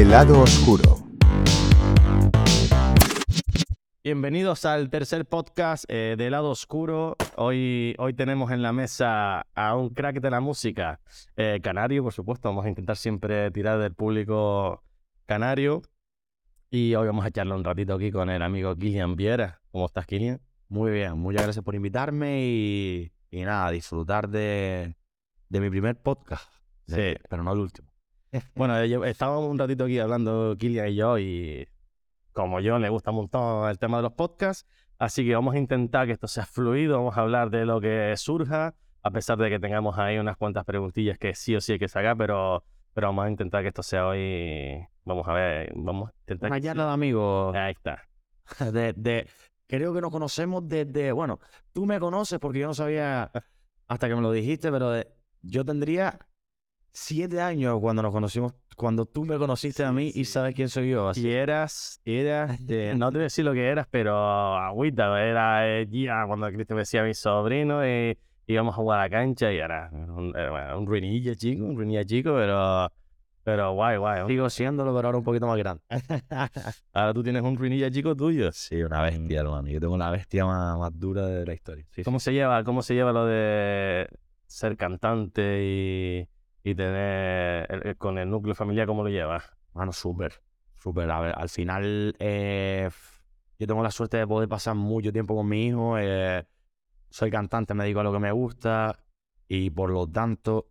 El lado oscuro. Bienvenidos al tercer podcast eh, de Lado Oscuro. Hoy, hoy tenemos en la mesa a un crack de la música, eh, canario, por supuesto. Vamos a intentar siempre tirar del público canario. Y hoy vamos a echarle un ratito aquí con el amigo Kilian Viera. ¿Cómo estás, Kilian? Muy bien, muchas gracias por invitarme y, y nada, disfrutar de, de mi primer podcast. Sí. Pero no el último. Bueno, eh, estábamos un ratito aquí hablando Kilian y yo y como yo le gusta un montón el tema de los podcasts, así que vamos a intentar que esto sea fluido, vamos a hablar de lo que surja, a pesar de que tengamos ahí unas cuantas preguntillas que sí o sí hay que sacar, pero, pero vamos a intentar que esto sea hoy, vamos a ver, vamos a intentar... Una charla de amigos. Ahí está. De, de- creo que nos conocemos desde. Bueno, tú me conoces porque yo no sabía hasta que me lo dijiste, pero de- yo tendría siete años cuando nos conocimos, cuando tú me conociste a mí y sabes quién soy yo. Así Y eras, eras, de- no te voy a decir lo que eras, pero agüita, era eh, ya cuando Cristian me decía a mi sobrino y íbamos a jugar a la cancha y era un, era, un ruinilla chico, un ruinilla chico, pero, pero guay, guay. sigo siéndolo, pero ahora un poquito más grande. Ahora tú tienes un ruinilla chico tuyo. Sí, una bestia, hermano. Yo tengo la bestia más, más dura de la historia. Sí, sí. ¿Cómo se lleva, cómo se lleva lo de ser cantante y, y tener el- el- con el núcleo familiar, cómo lo llevas? Mano, súper, súper. A ver, al final, eh, yo tengo la suerte de poder pasar mucho tiempo con mi hijo. eh, soy cantante, me dedico a lo que me gusta y por lo tanto,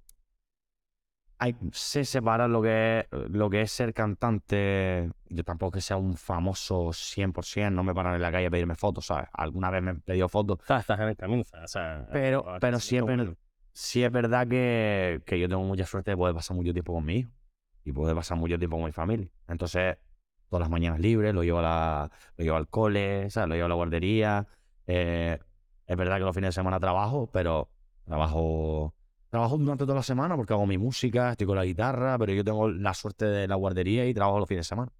hay, sé separar lo que, es, lo que es ser cantante. Yo tampoco que sea un famoso 100%, no me paran en la calle a pedirme fotos, ¿sabes? Alguna vez me han pedido fotos, Estás, estás en el camino, o sea... pero, pero siempre, sí es verdad que, que yo tengo mucha suerte de poder pasar mucho tiempo con mi hijo y poder pasar mucho tiempo con mi familia. Entonces, todas las mañanas libres, lo llevo, al cole, ¿sabes? lo llevo a la guardería. Eh, es verdad que los fines de semana trabajo, pero trabajo, trabajo durante toda la semana porque hago mi música, estoy con la guitarra, pero yo tengo la suerte de la guardería y trabajo los fines de semana.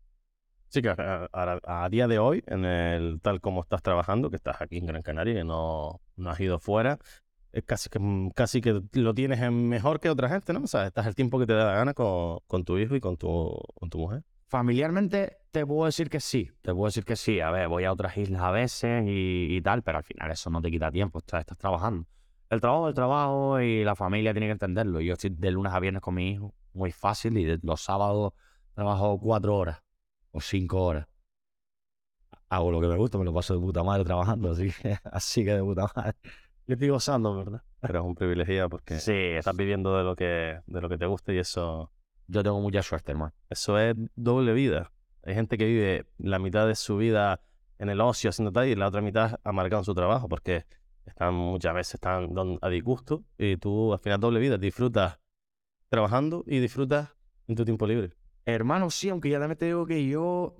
Sí, que a, día de hoy, en el tal como estás trabajando, que estás aquí en Gran Canaria, que no, no has ido fuera, casi que, mm, casi que lo tienes en mejor que otra gente, ¿no? O sea, estás el tiempo que te da la gana con, con tu hijo y con tu, con tu mujer. Familiarmente te puedo decir que sí, te puedo decir que sí. A ver, voy a otras islas a veces y, y tal, pero al final eso no te quita tiempo, estás, estás trabajando. El trabajo el trabajo y la familia tiene que entenderlo. Yo estoy de lunes a viernes con mi hijo, muy fácil, y los sábados trabajo cuatro horas o cinco horas. Hago lo que me gusta, me lo paso de puta madre trabajando, así que, así que de puta madre. Yo estoy gozando, ¿verdad? Pero es un privilegiado porque Sí, estás viviendo de lo que, de lo que te gusta y eso, yo tengo mucha suerte, hermano. eso es doble vida. Hay gente que vive la mitad de su vida en el ocio haciendo tal y la otra mitad amargado en su trabajo porque están muchas veces están a disgusto y tú al final doble vida disfrutas trabajando y disfrutas en tu tiempo libre. Hermano, sí, aunque ya también te digo que yo,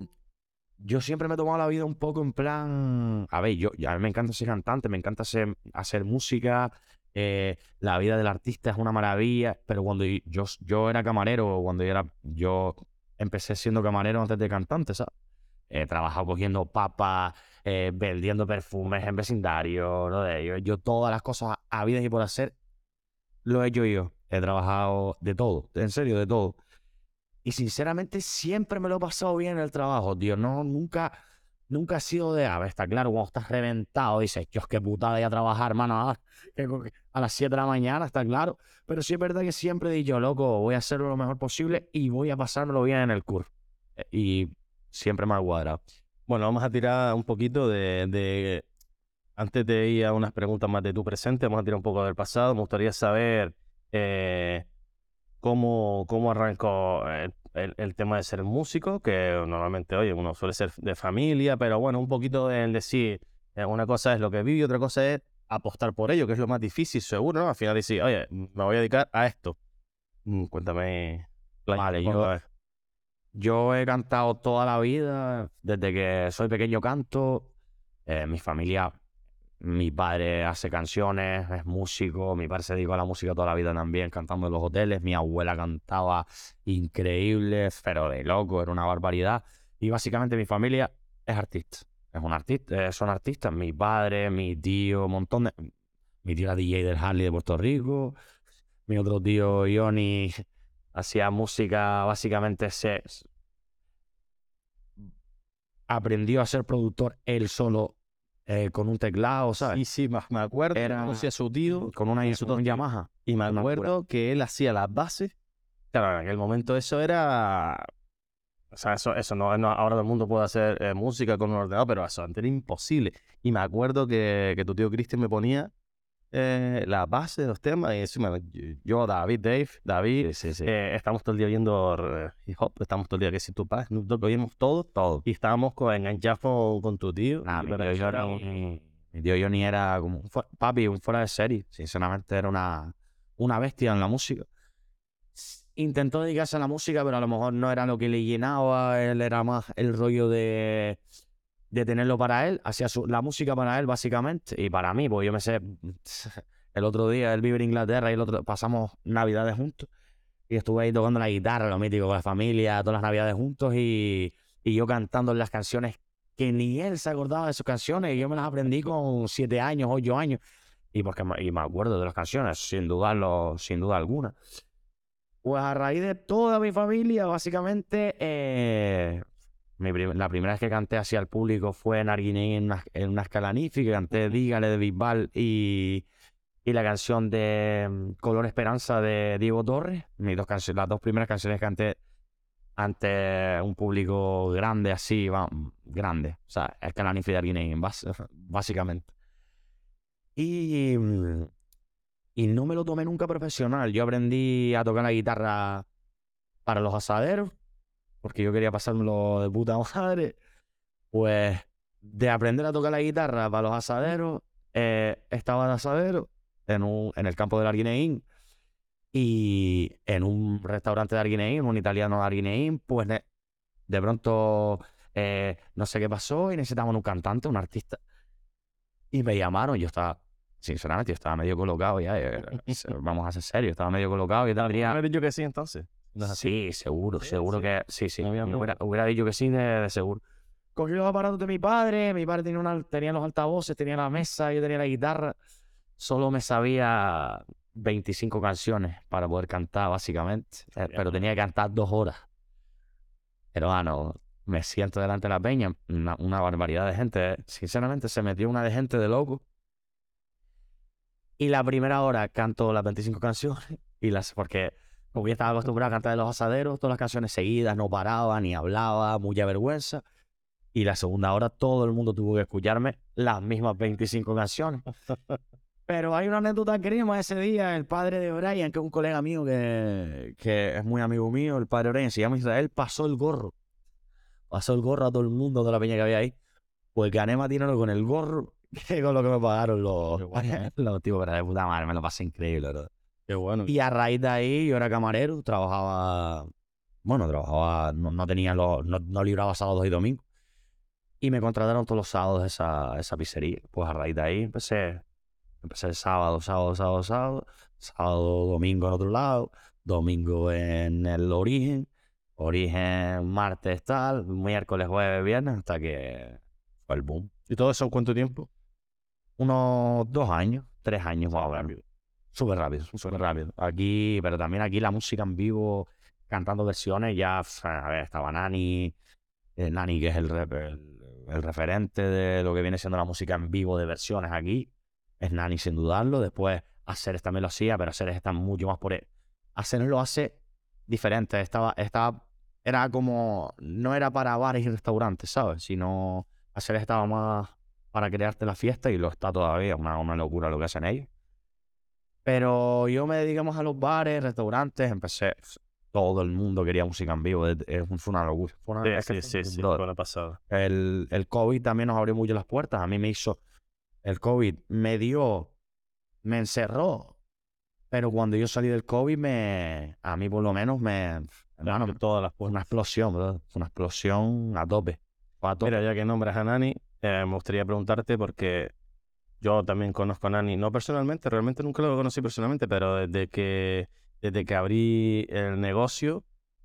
yo siempre me he tomado la vida un poco en plan, a ver, yo, a mí me encanta ser cantante, me encanta hacer, hacer música, eh, la vida del artista es una maravilla, pero cuando yo, yo era camarero, cuando yo era, yo empecé siendo camarero antes de cantante, ¿sabes? He trabajado cogiendo papas, eh, vendiendo perfumes en vecindario, ¿no? De- yo, yo todas las cosas habidas y por hacer, lo he hecho yo. He trabajado de todo, en serio, de todo. Y sinceramente siempre me lo he pasado bien en el trabajo, tío. No, nunca, nunca ha sido de, a ver, está claro, cuando estás reventado, dices, Dios, qué putada ir a trabajar, hermano, a, que- que- a las 7 de la mañana, está claro. Pero sí es verdad que siempre he dicho, loco, voy a hacerlo lo mejor posible y voy a pasármelo bien en el curso. Eh, Y siempre me ha cuadrado. Bueno, vamos a tirar un poquito de, de- Antes de ir a unas preguntas más de tu presente, vamos a tirar un poco del pasado. Me gustaría saber eh, cómo, cómo arrancó el, el- el tema de ser músico, que normalmente, oye, uno suele ser de familia, pero bueno, un poquito en decir, eh, una cosa es lo que vive y otra cosa es apostar por ello, que es lo más difícil, seguro, ¿no? Al final decir, oye, me voy a dedicar a esto. Mm, Cuéntame. Vale. Yo he cantado toda la vida, desde que soy pequeño canto. Eh, mi familia, mi padre hace canciones, es músico, mi padre se dedicó a la música toda la vida también, cantando en los hoteles. Mi abuela cantaba increíble, pero de loco, era una barbaridad. Y básicamente mi familia es artista. Es un artista, eh, son artistas. Mi padre, mi tío, un montón de. Mi tío era DJ del Harley de Puerto Rico. Mi otro tío, Ioni, hacía música, básicamente se, aprendió a ser productor él solo eh, con un teclado, ¿sabes? Sí, sí, me me acuerdo. Era- su tío Con una, con un. Yamaha. y me acuerdo que él hacía las bases. Claro, en aquel momento eso era. O sea, eso, eso no, no- ahora todo el mundo puede hacer eh, música con un ordenador, pero eso antes era imposible. Y me acuerdo que, que tu tío Cristian me ponía eh, la base de los temas. Y encima, yo, yo, David, Dave, David, Sí, sí, sí. eh, estamos todo el día viendo eh, hip hop, estamos todo el día que si tu Snoop Dogg, oímos todo. Todo. Y estábamos con, enganchados con, tu tío. Nah, mi Pero tío era un- mi tío Johnny era como un papi, un fuera de serie. Sinceramente era una, una bestia en la música. Intentó dedicarse a la música, pero a lo mejor no era lo que le llenaba. Él era más el rollo de, de tenerlo para él. Hacía la música para él, básicamente. Y para mí, porque yo me sé. El otro día él vive en Inglaterra y el otro pasamos navidades juntos. Y estuve ahí tocando la guitarra, lo mítico, con la familia, todas las navidades juntos. Y, y yo cantando las canciones que ni él se acordaba de sus canciones y yo me las aprendí con siete años, ocho años. Y, porque, me- y me acuerdo de las canciones, sin dudarlo, sin duda alguna. Pues a raíz de toda mi familia, básicamente, eh, mi prim- la primera vez que canté así al público fue en Arguineguín, en una, en una escala que canté Dígale de Bisbal y, y la canción de mm, Color Esperanza de Diego Torres. Mis dos las dos primeras canciones que canté ante un público grande así, va, grande, o sea, es que la Nifi de bas- básicamente. Y, mm, y no me lo tomé nunca profesional. Yo aprendí a tocar la guitarra para los asaderos, porque yo quería pasármelo de puta madre. Pues de aprender a tocar la guitarra para los asaderos, eh, estaba de asadero en, un, en el campo del Arguineguín y en un restaurante de Arguineguín, un italiano de Arguineguín, pues de pronto eh, no sé qué pasó y necesitaban un cantante, un artista. Y me llamaron, yo estaba, sinceramente, yo estaba medio colocado ya, eh, vamos a ser serios, estaba medio colocado y tal. ¿Me venía- has dicho que sí entonces? Sí, seguro, seguro sí. que sí, sí. No había hubiera, hubiera dicho que sí, de, de seguro. Cogí los aparatos de mi padre, mi padre tenía, una, tenía los altavoces, tenía la mesa, yo tenía la guitarra. Solo me sabía 25 canciones para poder cantar, básicamente. eh, pero tenía que cantar dos horas. Pero, ah, no, me siento delante de la peña, una, una barbaridad de gente. eh. Sinceramente, se metió una de gente de loco. Y la primera hora canto las 25 canciones. Y las, porque como ya estaba acostumbrado a cantar de los asaderos, todas las canciones seguidas, no paraba, ni hablaba, mucha vergüenza. Y la segunda hora todo el mundo tuvo que escucharme las mismas 25 canciones. Pero hay una anécdota crema ese día. El padre de Brian, que es un colega mío que, que es muy amigo mío, el padre Brian, se llama Israel, pasó el gorro. Pasó el gorro a todo el mundo, toda la peña que había ahí. Pues gané más dinero con el gorro que con lo que me pagaron los, bueno, ¿eh? los tipos. Pero de puta madre, me lo pasé increíble, ¿verdad? Qué bueno. Y a raíz de ahí yo era camarero, trabajaba, bueno, trabajaba, no, no tenía los, no, no libraba sábados y domingos. Y me contrataron todos los sábados esa, esa pizzería. Pues a raíz de ahí empecé, empecé el sábado, sábado, sábado, sábado, sábado, domingo en otro lado, domingo en el origen, origen martes tal, miércoles, jueves, viernes, hasta que fue el boom. ¿Y todo eso cuánto tiempo? Unos dos años, tres años más o menos. Súper rápido, súper rápido. Aquí, pero también aquí la música en vivo, cantando versiones, ya, a ver, estaba Nani, eh, Nani que es el, el, el referente de lo que viene siendo la música en vivo de versiones aquí, es Nani sin dudarlo. Después, Aceres también lo hacía, pero Aceres está mucho más por... e- Aceres lo hace diferente, estaba, estaba, era como, no era para bares y restaurantes, ¿sabes? Sino, Aceres estaba más para crearte la fiesta y lo está todavía, una, una locura lo que hacen ellos. Pero yo me dediqué más a los bares, restaurantes, empecé, todo el mundo quería música en vivo, es- una locura. Fue una- Sí, es que sí, fue sí, sí, fue la pasada. El, el COVID también nos abrió mucho las puertas. A mí me hizo. El COVID me dio. Me encerró. Pero cuando yo salí del COVID, me. A mí por lo menos me. Hermano, todas las puertas. una explosión. Fue una explosión a tope. A tope. Mira, ya que nombras a Nani, eh, me gustaría preguntarte porque yo también conozco a Nani, no personalmente, realmente nunca lo conocí personalmente, pero desde que, desde que abrí el negocio,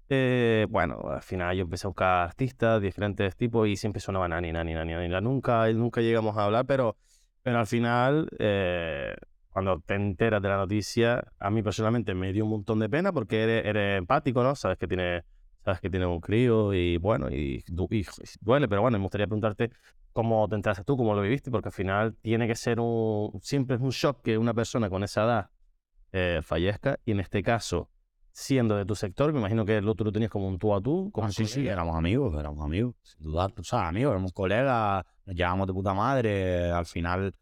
eh, bueno, al final yo empecé a buscar artistas de diferentes tipos y siempre sonaba Nani, Nani, Nani, Nani. Nunca, nunca llegamos a hablar, pero, pero al final, eh, cuando te enteras de la noticia, a mí personalmente me dio un montón de pena porque eres, eres empático, ¿no? Sabes que tiene, sabes que tiene un crío y bueno, y, du- y duele, pero bueno, me gustaría preguntarte cómo te enteraste tú, cómo lo viviste, porque al final tiene que ser un, siempre es un shock que una persona con esa edad eh, fallezca, y en este caso, siendo de tu sector, me imagino que tú lo tenías como un tú a tú, como Ah, sí, sí, éramos amigos, éramos amigos, sin dudar. O sea, amigos, éramos colegas, nos llevábamos de puta madre. Al final,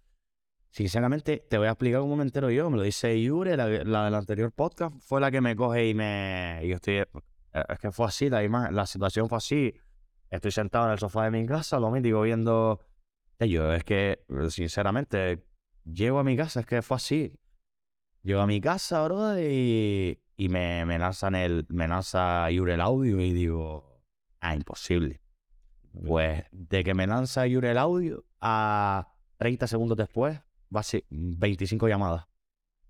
sinceramente, te voy a explicar cómo me entero yo. Me lo dice Yure, la, la del anterior podcast, fue la que me coge y me. Y yo estoy. eh, Es que fue así, la, ima- la situación fue así. Estoy sentado en el sofá de mi casa, lo mítico, viendo. Yo, es que, sinceramente, llego a mi casa, es que fue así. Llego a mi casa, bro, y, y me, me lanzan el, me lanza Yure el audio y digo, ah, imposible. Pues de que me lanza Yure el audio a 30 segundos después, va a ser 25 llamadas.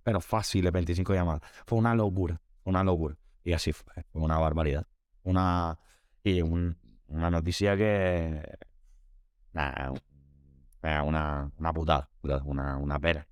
Pero fáciles 25 llamadas. Fue una locura, una locura. Y así fue una barbaridad. Una, y un- una noticia que, nada, era una, una putada, una, una pera.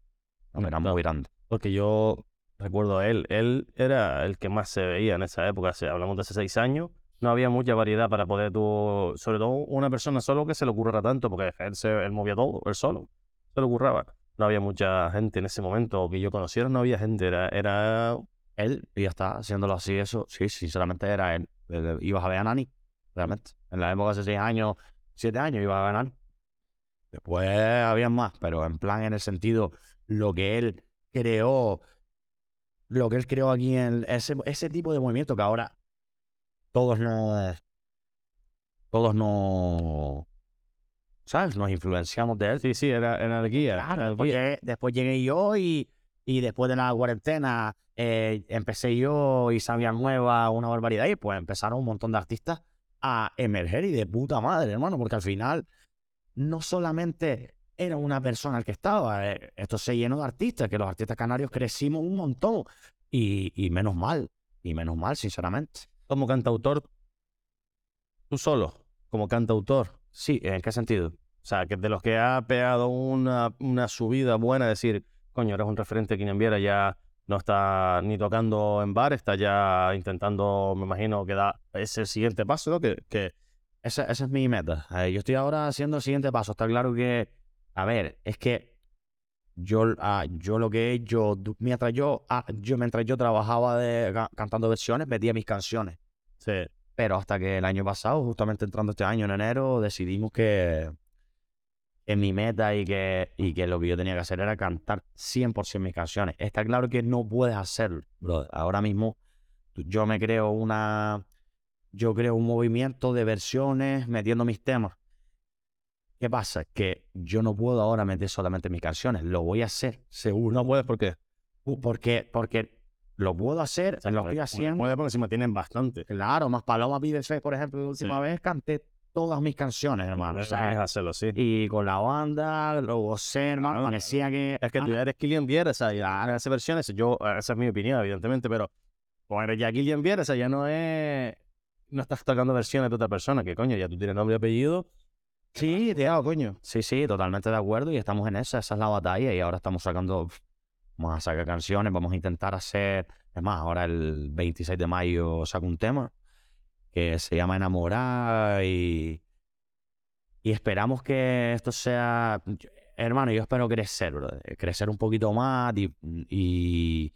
Una pera muy grande. Porque yo recuerdo a él, él era el que más se veía en esa época, hablamos de hace seis años, no había mucha variedad para poder tú, sobre todo una persona solo que se le ocurriera tanto, porque él, se, él movía todo, él solo, se le ocurraba. No había mucha gente en ese momento, que yo conociera, no había gente, era, era Él, y ya está, haciéndolo así, eso, sí, sinceramente era él. Eh, Ibas a ver a Nani, realmente. En la época hace seis años, siete años, ibas a Nani. Después había más, pero en plan, en el sentido, lo que él creó, lo que él creó aquí en ese, ese tipo de movimiento que ahora todos no, todos no, ¿sabes? Nos influenciamos de él. sí, sí, era, guía. Claro, era el después llegué, yo y, y después de la cuarentena eh, empecé yo y Sabia Nueva, una barbaridad, y pues empezaron un montón de artistas a emerger y de puta madre, hermano, porque al final no solamente era una persona el que estaba, eh, esto se llenó de artistas, que los artistas canarios crecimos un montón y, y menos mal, y menos mal, sinceramente. Como cantautor, tú solo, como cantautor. Sí, ¿en qué sentido? O sea, que de los que ha pegado una, una subida buena, decir, coño, eres un referente que Viera ya no está ni tocando en bar, está ya intentando, me imagino, que da ese siguiente paso, ¿no? Que, que Esa, esa es mi meta. Eh, yo estoy ahora haciendo el siguiente paso. Está claro que, a ver, es que yo, ah, yo lo que he hecho, du- mientras yo, ah, yo, mientras yo trabajaba de, ca- cantando versiones, metía mis canciones. se, Pero hasta que el año pasado, justamente entrando este año en enero, decidimos que, mi meta y que, y que lo que yo tenía que hacer era cantar 100% mis canciones. Está claro que no puedes hacerlo, brother. Ahora mismo yo me creo una... Yo creo un movimiento de versiones metiendo mis temas. ¿Qué pasa? Que yo no puedo ahora meter solamente mis canciones. Lo voy a hacer, seguro. no puedes porque Porque, porque lo puedo hacer, lo estoy haciendo. Puedes porque encima tienen bastante. Claro, más Paloma Fe, por ejemplo, la última vez canté todas mis canciones, hermano. o Es sea, hacerlo, sí. y con la banda, lo gocé, hermano. Claro, parecía que. Es que tú Ah, eres Killian sea, ya hace versiones, yo, esa es mi opinión, evidentemente, pero como eres ya Killian sea, ya no es, no estás tocando versiones de otra persona, que coño, ya tú tienes nombre y apellido. Sí, Ah, coño. sí, sí, totalmente de acuerdo. Y estamos en esa, esa es la batalla. Y ahora estamos sacando. Vamos a sacar canciones, vamos a intentar hacer. Es más, ahora el 26 de mayo saco un tema que se llama Enamorar y. Y esperamos que esto sea. Hermano, yo espero crecer, bro. Crecer un poquito más y, y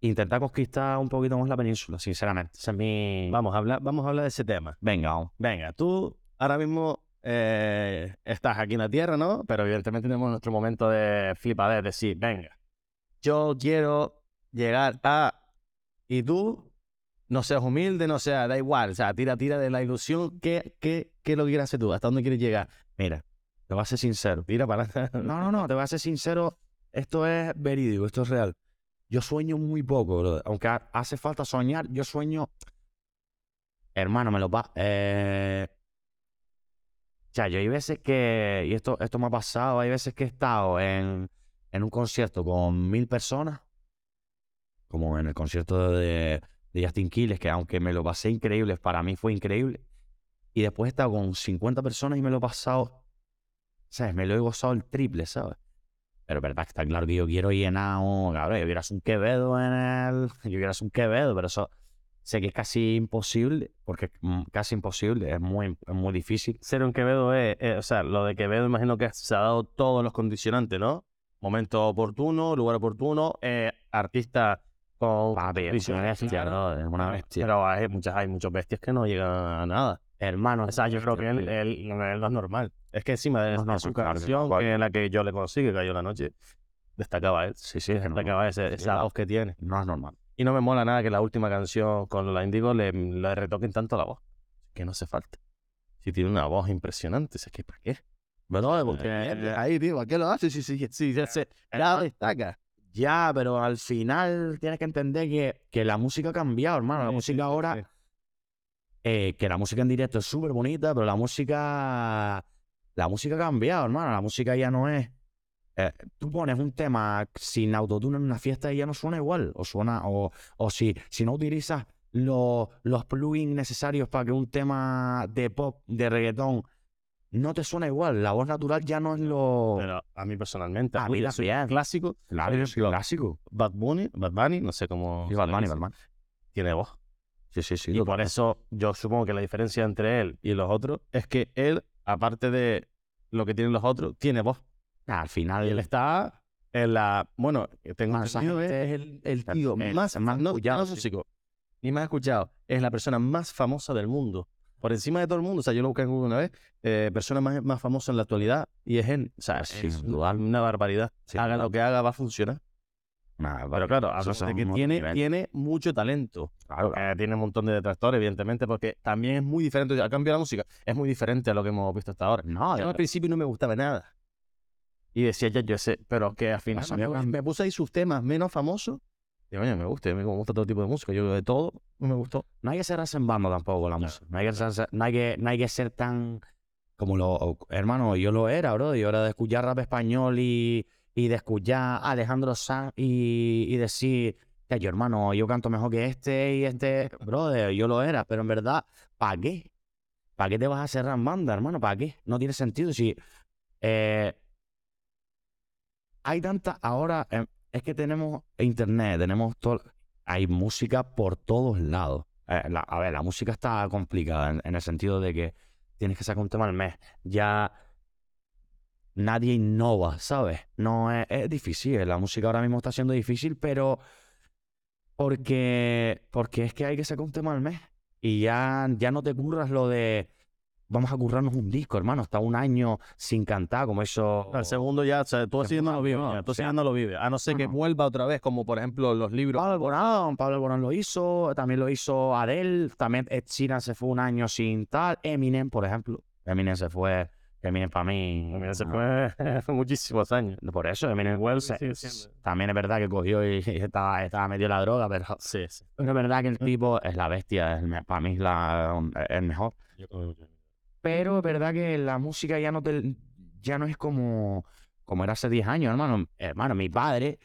intentar conquistar un poquito más la península, sinceramente. Ese es mi. Vamos a hablar, vamos a hablar de ese tema. Venga, vamos. Venga, tú ahora mismo eh, estás aquí en la Tierra, ¿no? Pero evidentemente tenemos nuestro momento de flipadez, de decir, venga, yo quiero llegar a... Y tú, no seas humilde, no seas, da igual, o sea, tira, tira de la ilusión. ¿Qué, qué, qué lo que quieres hacer tú? ¿Hasta dónde quieres llegar? Mira, te voy a ser sincero. Tira para No, no, no, te voy a ser sincero. Esto es verídico, esto es real. Yo sueño muy poco, bro. Aunque ha- hace falta soñar, yo sueño. Hermano, me lo va. Eh... O sea, yo hay veces que. Y esto, esto me ha pasado. Hay veces que he estado en, en un concierto con mil personas. Como en el concierto de, de Justin Quiles, que aunque me lo pasé increíble, para mí fue increíble. Y después he estado con 50 personas y me lo he pasado ¿sabes? Me lo he gozado el triple, ¿sabes? Pero verdad que está claro que yo quiero llenar un... Cabrón, yo quiero hacer un Quevedo en el... Yo quiero hacer un Quevedo, pero eso... sé que es casi imposible, porque casi imposible, es muy, muy difícil. Ser un Quevedo es, o sea, lo de Quevedo imagino que se ha dado todos los condicionantes, ¿no? Momento oportuno, lugar oportuno, eh, artista con Papi, es una bestia, bro, es una bestia. Pero hay muchas, hay muchos bestias que no llegan a nada. Hermano, O sea, yo creo que él, no él no es normal. Es que encima de, No, no, su claro no, canción, cual- que en la que yo le conocí, que cayó la noche, destacaba él. Sí, sí, es. Destacaba ese- Sí, esa no. voz que tiene. No es normal. Y no me mola nada que la última canción con la Indigo le, le retoquen tanto la voz. Que no hace falta. Si tiene una voz impresionante, es que ¿para qué? Pero porque Eh, Ahí, tío, ¿a qué lo hace? Sí, sí, sí, ya, se, ya destaca. Ya, pero al final tienes que entender que, que la música ha cambiado, hermano. La Sí, música sí, ahora, sí. eh, que la música en directo es súper bonita, pero la música, la música ha cambiado, hermano. La música ya no es. eh, tú pones un tema sin autotune en una fiesta y ya no suena igual. O suena, o, o si, si no utilizas los, los plugins necesarios para que un tema de pop, de reggaetón, no te suena igual. La voz natural ya no es lo. Pero a mí personalmente, A mí también. clásico. Claro, es clásico. Bad Bunny, Bad Bunny, no sé cómo. Sí, Bad Bunny, Bad Bunny. Tiene voz. Sí, sí, sí. Y por eso yo supongo que la diferencia entre él y los otros es que él, aparte de lo que tienen los otros, tiene voz. Ah, Al final. Y él está en la. Bueno, tengo Mano, esa entendido, es el, el tío el- más, más no, escuchado, no sí. ni más escuchado. Es la persona más famosa del mundo. Por encima de todo el mundo. O sea, yo lo busqué en Google una vez. eh, persona más, más famosa en la actualidad. Y es él. O sea, es una barbaridad. Haga lo que haga, va a funcionar. Nah, Pero claro, de que tiene, nivel. tiene mucho talento. Claro, claro. Eh, tiene un montón de detractores, evidentemente, porque también es muy diferente. A cambio, la música es muy diferente a lo que hemos visto hasta ahora. No, Yo al principio no me gustaba nada. Y decía, ya, yo sé, pero que al final me, me me puse ahí sus temas menos famosos. Y me gusta, me gusta todo tipo de música. Yo de todo me gustó. no hay que ser en bando tampoco la música. No hay, que ser, no, hay que, no hay que ser tan. Como lo. Hermano, yo lo era, bro. Yo era de escuchar rap español y, y de escuchar a Alejandro Sanz y, y decir. "Ya, yo, hermano, yo canto mejor que este y este. Brother, yo lo era, pero en verdad, ¿para qué? ¿Para qué te vas a cerrar en banda, hermano? ¿Para qué? No tiene sentido. Si. eh, hay tanta. Ahora eh, es que tenemos internet, tenemos todo. Hay música por todos lados. Eh, la- a ver, la música está complicada en, en el sentido de que tienes que sacar un tema al mes. Ya nadie innova, ¿sabes? No es, es difícil. La música ahora mismo está siendo difícil, pero porque, porque es que hay que sacar un tema al mes. Y ya, ya no te curras lo de vamos a currarnos un disco, hermano. Está un año sin cantar, como eso. Al segundo ya, o sea, tú así no lo vives. tú así no lo vives. A no ser que vuelva otra vez, como por ejemplo los libros. Pablo Alborán, Pablo Alborán lo hizo, también lo hizo Adele, también Ed Sheeran se fue un año sin tal, Eminem, por ejemplo. Eminem se fue, Eminem para mí. Mira, se fue hace muchísimos años. Por eso, Eminem Wells también es verdad que cogió y, y estaba, estaba medio la droga, pero, Sí, sí. pero es verdad que el tipo es la bestia, es para mí es la, el mejor. Pero es verdad que la música ya no te, ya no es como, como era hace 10 años, hermano. Hermano, mi padre,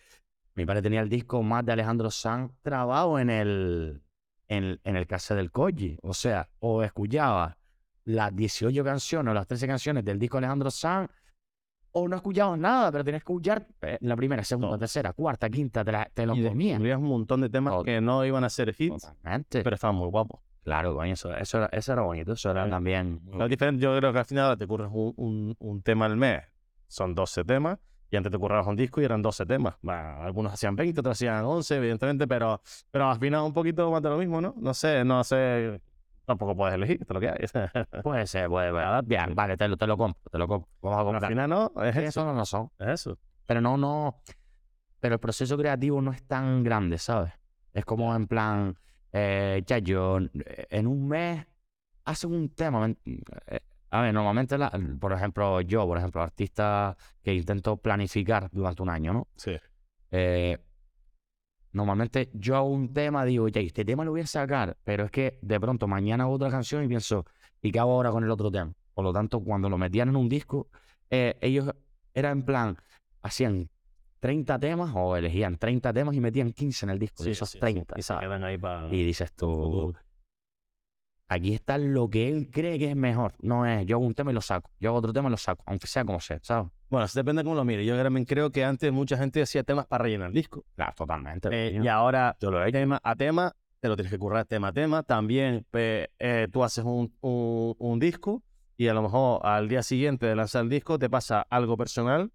mi padre tenía el disco más de Alejandro Sanz trabado en el, en, en el cassette del Koji. O sea, o escuchaba las 18 canciones o las 13 canciones del disco Alejandro Sanz, o no escuchabas nada, pero tenías que escuchar eh, la primera, segunda, tercera, cuarta, quinta, te, la- te lo comías. un montón de temas que no iban a ser hits, Totalmente. pero estaban muy guapos. Claro, coño, eso, eso, era, eso era bonito, eso era Claro. también... muy diferente, yo creo que al final te ocurres un, un, un tema al mes. Son 12 temas. Y antes te currabas un disco y eran 12 temas. Algunos hacían 20, otros hacían 11, evidentemente, pero, pero al final un poquito más de lo mismo, ¿no? No sé, no sé. Tampoco puedes elegir, esto es lo que hay. Puede ser, puede ser. Bien, vale, te lo, te lo compro, te lo compro. Vamos a al comprar. final no, es eso. eso no lo son. Es eso. Pero no, no. Pero el proceso creativo no es tan grande, ¿sabes? Es como en plan, eh, ya yo, eh, en un mes hacen un tema. men- eh, A ver, normalmente, la- por ejemplo, yo, por ejemplo, artista que intento planificar durante un año, ¿no? Sí. Eh, normalmente yo hago un tema, digo, ya, este tema lo voy a sacar, pero es que de pronto mañana hago otra canción y pienso, ¿y qué hago ahora con el otro tema? Por lo tanto, cuando lo metían en un disco, eh, ellos eran en plan, hacían 30 temas o elegían 30 temas y metían 15 en el disco, de esos 30, Y se ¿sabes? quedan ahí para. Y dices tú, aquí está lo que él cree que es mejor, no es, yo hago un tema y lo saco, yo hago otro tema y lo saco, aunque sea como sea, ¿sabes? Bueno, eso depende de cómo lo mires. Yo también creo que antes mucha gente hacía temas para rellenar discos. Claro, totalmente. Eh, y ahora, yo lo he tema a tema, te lo tienes que currar tema a tema. También eh, tú haces un, un- un disco y a lo mejor al día siguiente de lanzar el disco te pasa algo personal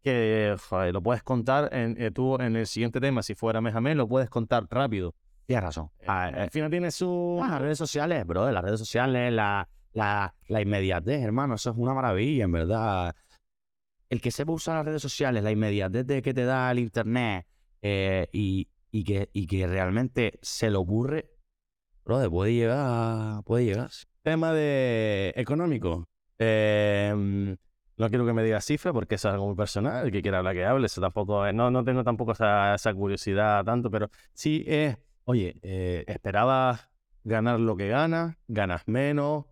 que joder, lo puedes contar en, eh, tú en el siguiente tema, si fuera mes a mes, lo puedes contar rápido. Tienes razón. Ah, eh, al final tiene su... Ah, las redes sociales, bro, las redes sociales, la, la, la inmediatez, hermano, eso es una maravilla, en verdad. El que sepa usar las redes sociales, la inmediatez de que te da el internet eh, y, y, que, y que realmente se le ocurre, bro, puede llegar, puede llegar. Tema de económico. Eh, no quiero que me digas cifra porque eso es algo muy personal. El que quiera hablar que hable. Eso tampoco no, no tengo tampoco esa, esa curiosidad tanto, pero sí es, oye, eh, esperabas ganar lo que ganas, ganas menos.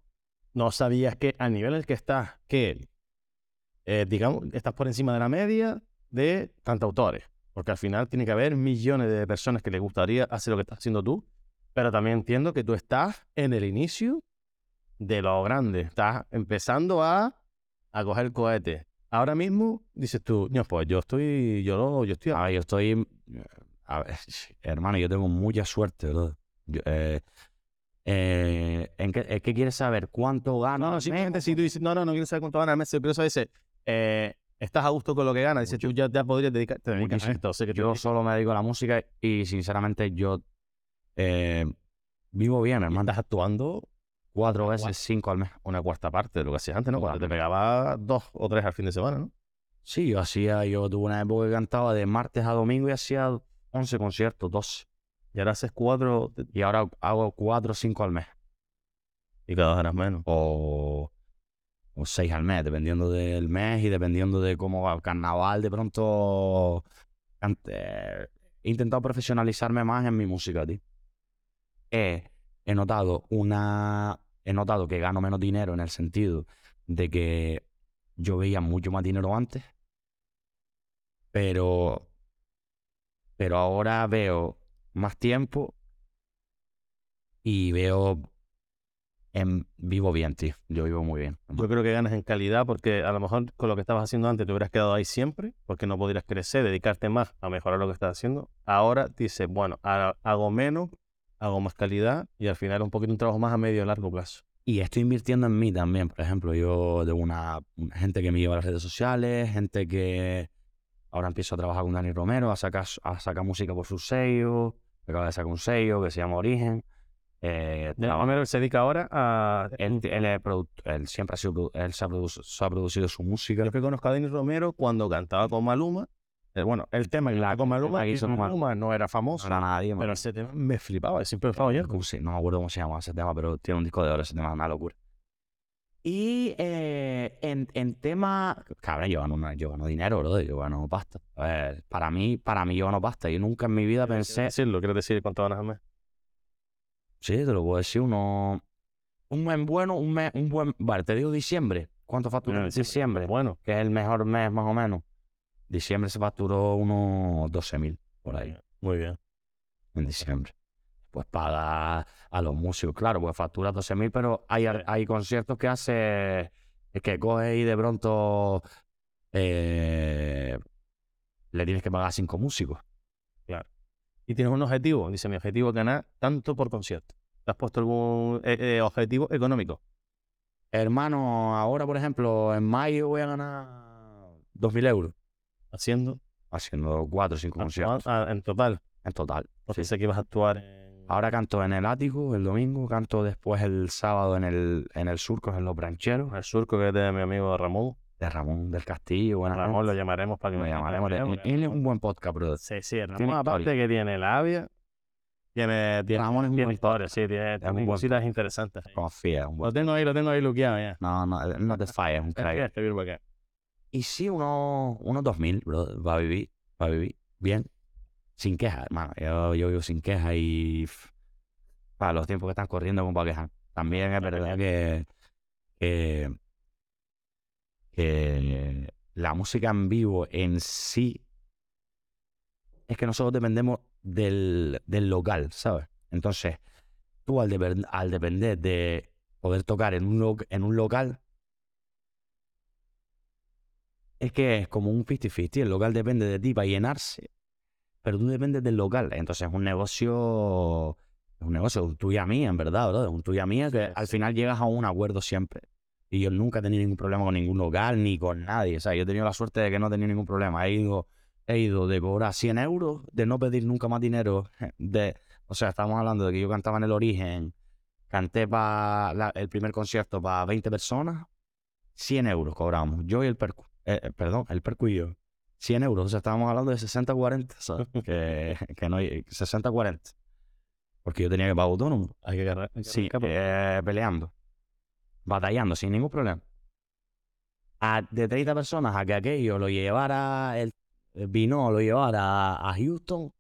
No sabías que a nivel en el que estás, que eh, digamos, estás por encima de la media de cantautores. Porque al final tiene que haber millones de personas que les gustaría hacer lo que estás haciendo tú. Pero también entiendo que tú estás en el inicio de lo grande. Estás empezando a, a coger cohete. Ahora mismo dices tú, no, pues yo estoy, yo, lo- yo estoy A ver, yo estoy. a ver, hermano, yo tengo mucha suerte. Yo, eh, eh, ¿en qué, es que quieres saber cuánto gano? No, no, simplemente si tú dices, no, no, no quiero saber cuánto ganas al mes, pero eso dice, eh, estás a gusto con lo que ganas, dices tú ya, ya podrías dedicar, te dedicas a esto, sé que te Yo solo me dedico a la música y sinceramente yo eh, vivo bien, hermano. estás actuando Cuatro veces, cinco al mes. una cuarta parte de lo que hacías antes, ¿no? Cuando te pegaba dos o tres al fin de semana, ¿no? Sí, yo hacía, yo tuve una época que cantaba de martes a domingo y hacía 11 conciertos, 12. Y ahora haces cuatro Y ahora hago cuatro o cinco al mes. y cada dos ganas menos. O, o seis al mes, dependiendo del mes y dependiendo de cómo va el carnaval. De pronto he intentado profesionalizarme más en mi música, tío. He, he notado una. He notado que gano menos dinero en el sentido de que yo veía mucho más dinero antes. Pero. Pero ahora veo más tiempo y veo. En, vivo bien, tío. Yo vivo muy bien. Yo creo que ganas en calidad porque a lo mejor con lo que estabas haciendo antes te hubieras quedado ahí siempre porque no podrías crecer, dedicarte más a mejorar lo que estás haciendo. Ahora dices, bueno, ha- hago menos, hago más calidad y al final un poquito un trabajo más a medio y largo plazo. Y estoy invirtiendo en mí también. Por ejemplo, yo de una gente que me lleva a las redes sociales, gente que ahora empiezo a trabajar con Dani Romero, a sacar, a sacar música por su sello. Acaba de sacar un sello que se llama Origen. Eh, Homero se dedica ahora a... él, él es produ- él siempre ha sido, él se ha, produ- se ha producido su música. Yo que conozco a Denis Romero cuando cantaba con Maluma. Eh, bueno, el tema que La- la con Maluma. Maluma no era No famoso, era nadie, pero ese tema me flipaba, siempre me flipaba yo. ¿Cómo se- no me acuerdo cómo se llama ese tema, pero tiene un disco de oro, ese tema es una locura. Y eh, en, en tema... Cabrón, yo gano, una- yo gano dinero, bro, yo gano pasta. A ver, para mí, para mí yo gano pasta. Yo nunca en mi vida pensé... decirlo, quiero decir cuánto ganas al mes. Sí, te lo puedo decir, uno... Un mes bueno, un mes, un buen... Vale, te digo diciembre. ¿Cuánto en Diciembre. diciembre? Bueno, Que es el mejor mes, más o menos. Diciembre se facturó unos 12.000 por ahí. muy bien. en diciembre. Pues paga a los músicos, claro, pues factura 12.000, pero hay, hay conciertos que hace, que coge y de pronto eh, le tienes que pagar a cinco músicos. Y tienes un objetivo, dice mi objetivo es ganar tanto por concierto. ¿Te has puesto algún eh, eh, objetivo económico? Hermano, ahora, por ejemplo, en mayo voy a ganar 2.000 euros Haciendo haciendo cuatro o cinco conciertos ah, en total. en total. Porque sí. sé que ibas a actuar en... Ahora canto en el ático el domingo, canto después el sábado en el, en el surco, en los brancheros, el surco que es de mi amigo Ramón. de Ramón del Castillo. Buenas Ramón lo llamaremos para que Lo llamaremos. Él, él es un buen podcast, brother. Sí, sí, Ramón Tiene aparte historia. que tiene labia, tiene, tiene, Ramón es un tiene historia, sí, tiene, tiene cositas interesantes. Confía, un Lo tengo ahí, lo tengo ahí luqueado ya. No, no, no te falles, un crack. Y sí, unos, unos 2000, bro, va a vivir, va a vivir bien, sin quejas, hermano. Yo, yo vivo sin quejas y para los tiempos que están corriendo como para quejar. También es verdad que, que, que la música en vivo en sí es que nosotros dependemos del, del local, ¿sabes? Entonces, tú al, depen- al depender de poder tocar en un, en un local, es que es como un 50-50. El local depende de ti para llenarse, pero tú dependes del local. Entonces es un negocio Es un negocio, tuya mía, en verdad, bro. Es un tuya mía que Sí, al sí. final llegas a un acuerdo siempre. Y yo nunca he tenido ningún problema con ningún local ni con nadie. O sea, yo he tenido la suerte de que no he tenido ningún problema. He ido, he ido de cobrar 100 euros, de no pedir nunca más dinero. De, o sea, estamos hablando de que yo cantaba en el origen, canté para el primer concierto para 20 personas, 100 euros cobramos. Yo y el percu. Eh, eh, perdón, el percu y yo. 100 euros. O sea, estábamos hablando de 60-40, ¿sabes? que, que no hay 60-40. Porque yo tenía que pagar autónomo. Hay que agarrar. hay que Sí, porque- eh, peleando. Batallando, sin ningún problema. A, de 30 personas a que aquello lo llevara, el, el vino lo llevara a, a Houston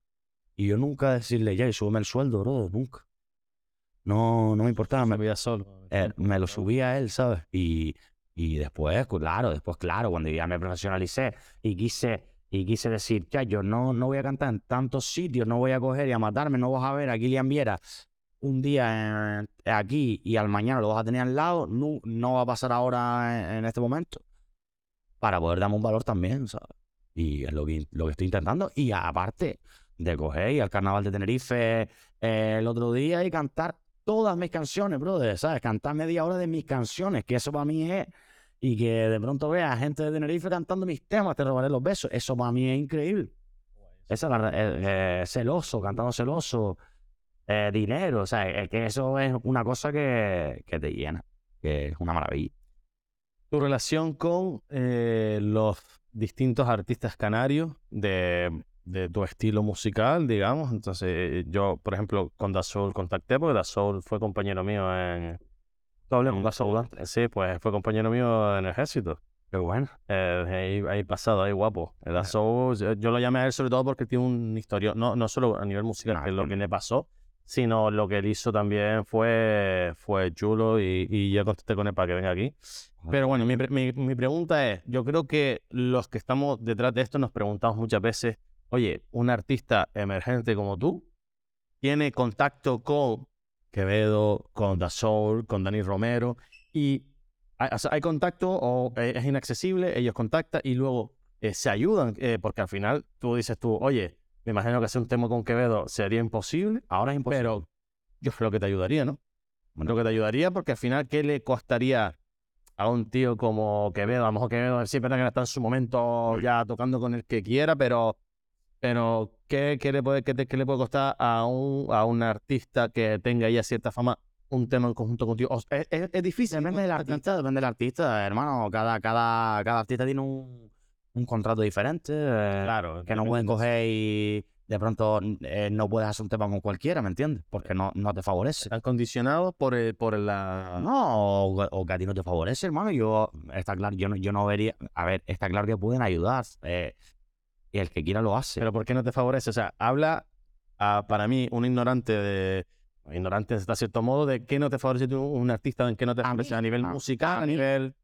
y yo nunca decirle, ya, y súbeme el sueldo, bro, nunca. No, no me importaba, me, se veía solo. eh, me lo subía a él, ¿sabes? Y, y después, claro, después, claro, cuando ya me profesionalicé y quise, y quise decir, ya, yo no, no voy a cantar en tantos sitios, no voy a coger y a matarme, no vas a ver a Kilian Viera un día aquí y al mañana lo vas a tener al lado, no, no va a pasar ahora en, en este momento, para poder darme un valor también, ¿sabes? Y es lo que, lo que estoy intentando. Y aparte de coger y al carnaval de Tenerife eh, el otro día y cantar todas mis canciones, brother, ¿sabes? Cantar media hora de mis canciones, que eso para mí es. Y que de pronto vea gente de Tenerife cantando mis temas, te robaré los besos. Eso para mí es increíble. Esa es la, eh, eh, celoso, cantando celoso, eh, dinero, o sea, es que eso es una cosa que, que te llena, que es una maravilla. Tu relación con los distintos artistas canarios de, de tu estilo musical, digamos. Entonces, yo, por ejemplo, con Da Soul contacté porque Da Soul fue compañero mío en. ¿Tú hablé con Soul antes? Sí, pues fue compañero mío en el ejército. Qué bueno. Eh, ahí, ahí pasado, ahí guapo. El Da Soul, yo, yo lo llamé a él sobre todo porque tiene un historia, no, no solo a nivel musical, No, que es lo tiene- que le pasó, sino lo que él hizo también fue, fue chulo y, y ya contacté con él para que venga aquí. Pero bueno, mi, mi pregunta es, yo creo que los que estamos detrás de esto nos preguntamos muchas veces, oye, un artista emergente como tú tiene contacto con Quevedo, con Da Soul, con Dani Romero y hay, hay contacto o eh, es inaccesible, ellos contactan y luego eh, se ayudan, eh, porque al final tú dices tú, oye, me imagino que hacer un tema con Quevedo sería imposible, Ahora es imposible. pero yo creo que te ayudaría, ¿no? Creo que te ayudaría porque al final, ¿qué le costaría a un tío como Quevedo? A lo mejor Quevedo sí verdad que está en su momento ya tocando con el que quiera, pero, pero ¿qué, qué le puede, qué te- qué le puede costar a un, a un artista que tenga ya cierta fama un tema en conjunto contigo? O sea, es, es- es difícil. Depende del artista, depende del artista, hermano. Cada, cada, cada artista tiene un, un contrato diferente. eh, Claro. que no pueden coger y de pronto eh, no puedes hacer un tema con cualquiera, ¿me entiendes? Porque no, no te favorece. Están condicionados por, el- por la... No, o, o que a ti no te favorece, hermano. Yo, está claro, yo no, yo no vería. A ver, está claro que pueden ayudar. eh, y el que quiera lo hace. Pero ¿por qué no te favorece? O sea, habla a, para mí un ignorante de... Ignorante hasta cierto modo de qué no te favorece tú, un artista, en qué no te favorece a nivel a- musical, a nivel...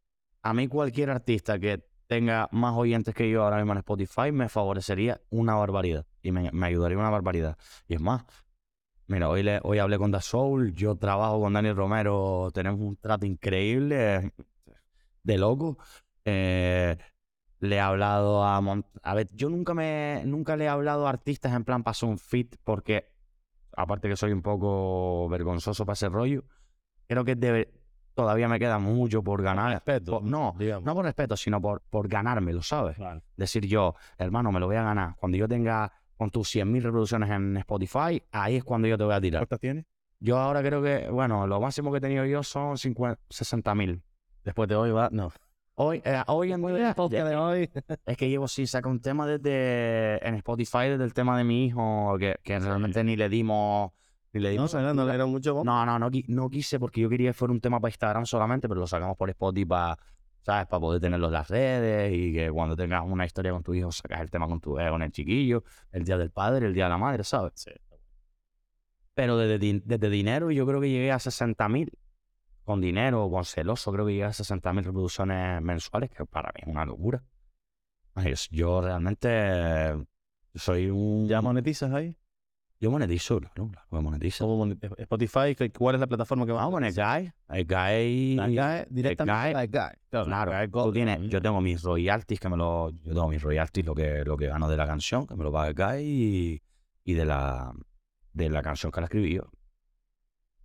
A mí, cualquier artista que tenga más oyentes que yo ahora mismo en Spotify me favorecería una barbaridad. Y me, me ayudaría una barbaridad. Y es más, mira, hoy, le, hoy hablé con Da Soul, yo trabajo con Daniel Romero, tenemos un trato increíble, eh, de loco. Eh, le he hablado a... Mon- a ver, yo nunca, me, nunca le he hablado a artistas en plan pasó un fit porque, aparte que soy un poco vergonzoso para ese rollo, creo que debe, todavía me queda mucho por ganar. respeto, Por- no, digamos. no por respeto, sino por, por ganármelo, ¿sabes? Decir yo, hermano, me lo voy a ganar. Cuando yo tenga con tus 100.000 reproducciones en Spotify, ahí es cuando yo te voy a tirar. ¿Cuántas tienes? Yo ahora creo que, bueno, lo máximo que he tenido yo son 50 60.000. Después de hoy va... No. Hoy, eh, hoy en día, de hoy. es que llevo sí, saco un tema desde en Spotify desde el tema de mi hijo, que, que realmente ni le dimos, ni le No, dimos. Fernando, era mucho... No, no, no, no quise porque yo quería que fuera un tema para Instagram solamente, pero lo sacamos por Spotify para, ¿sabes? Para poder tenerlo en las redes y que cuando tengas una historia con tu hijo sacas el tema con tu eh, con el chiquillo, el día del padre, el día de la madre, ¿sabes? Sí. Pero desde, desde dinero yo creo que llegué a 60.000 con dinero, con celoso, creo que llegué a 60.000 reproducciones mensuales, que para mí es una locura. Yo realmente eh, soy un... ¿Ya monetizas ahí? Yo monetizo, claro, claro monetizo. ¿Cómo monet- Spotify, ¿qué- ¿cuál es la plataforma que va? Vamos con el guy. El guy. Directamente la Guy. Claro, tú tienes, yo tengo mis royalties que me lo, yo tengo mis royalties lo que, lo que gano de la canción, que me lo paga el guy y, y de la, de la canción que la escribí yo.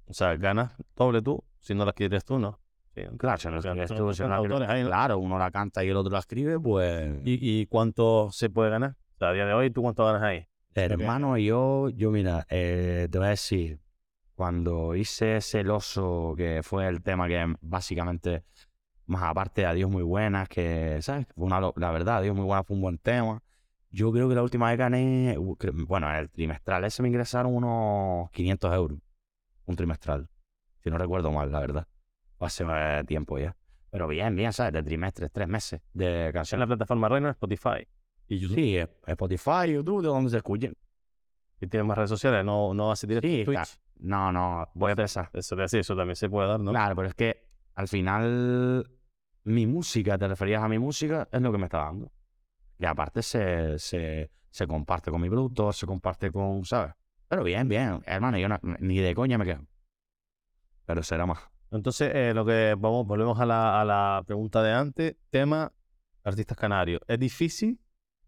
O sea, ganas doble tú, si no la quieres tú, ¿no? Sí, Claro, si no Porque escribes tú, si no la escribes- autores ahí, ¿no? claro, uno la canta y el otro la escribe, pues... ¿Y, y cuánto se puede ganar? O sea, a día de hoy, ¿tú cuánto ganas ahí? Hermano, yo, yo mira, eh, te voy a decir, cuando hice Celoso, que fue el tema que básicamente, más aparte de Adiós Muy Buenas, que, ¿sabes? Fue una, lo- la verdad, Adiós Muy Buenas fue un buen tema. Yo creo que la última vez gané, uh, cre- bueno, en el trimestral ese me ingresaron unos 500 euros, un trimestral, si no recuerdo mal, la verdad. Hace eh, tiempo ya. Pero bien, bien, ¿sabes? De trimestres, tres meses de En canciones. la plataforma Reino, Spotify y YouTube. Sí, eh, Spotify, YouTube, de donde se escuchen. Y tienes más redes sociales, no, no vas a directo Sí, en Twitch. No, no, voy a pensar. Eso eso también se puede dar, ¿no? Claro, pero es que al final mi música, te referías a mi música, es lo que me está dando. Y aparte se, se, se comparte con mi productor, se comparte con, ¿sabes? Pero bien, bien, hermano, yo no- ni de coña me quedo. Pero será más. Entonces, eh, lo que vamos, volvemos a la, a la pregunta de antes. Tema artistas canarios. ¿Es difícil?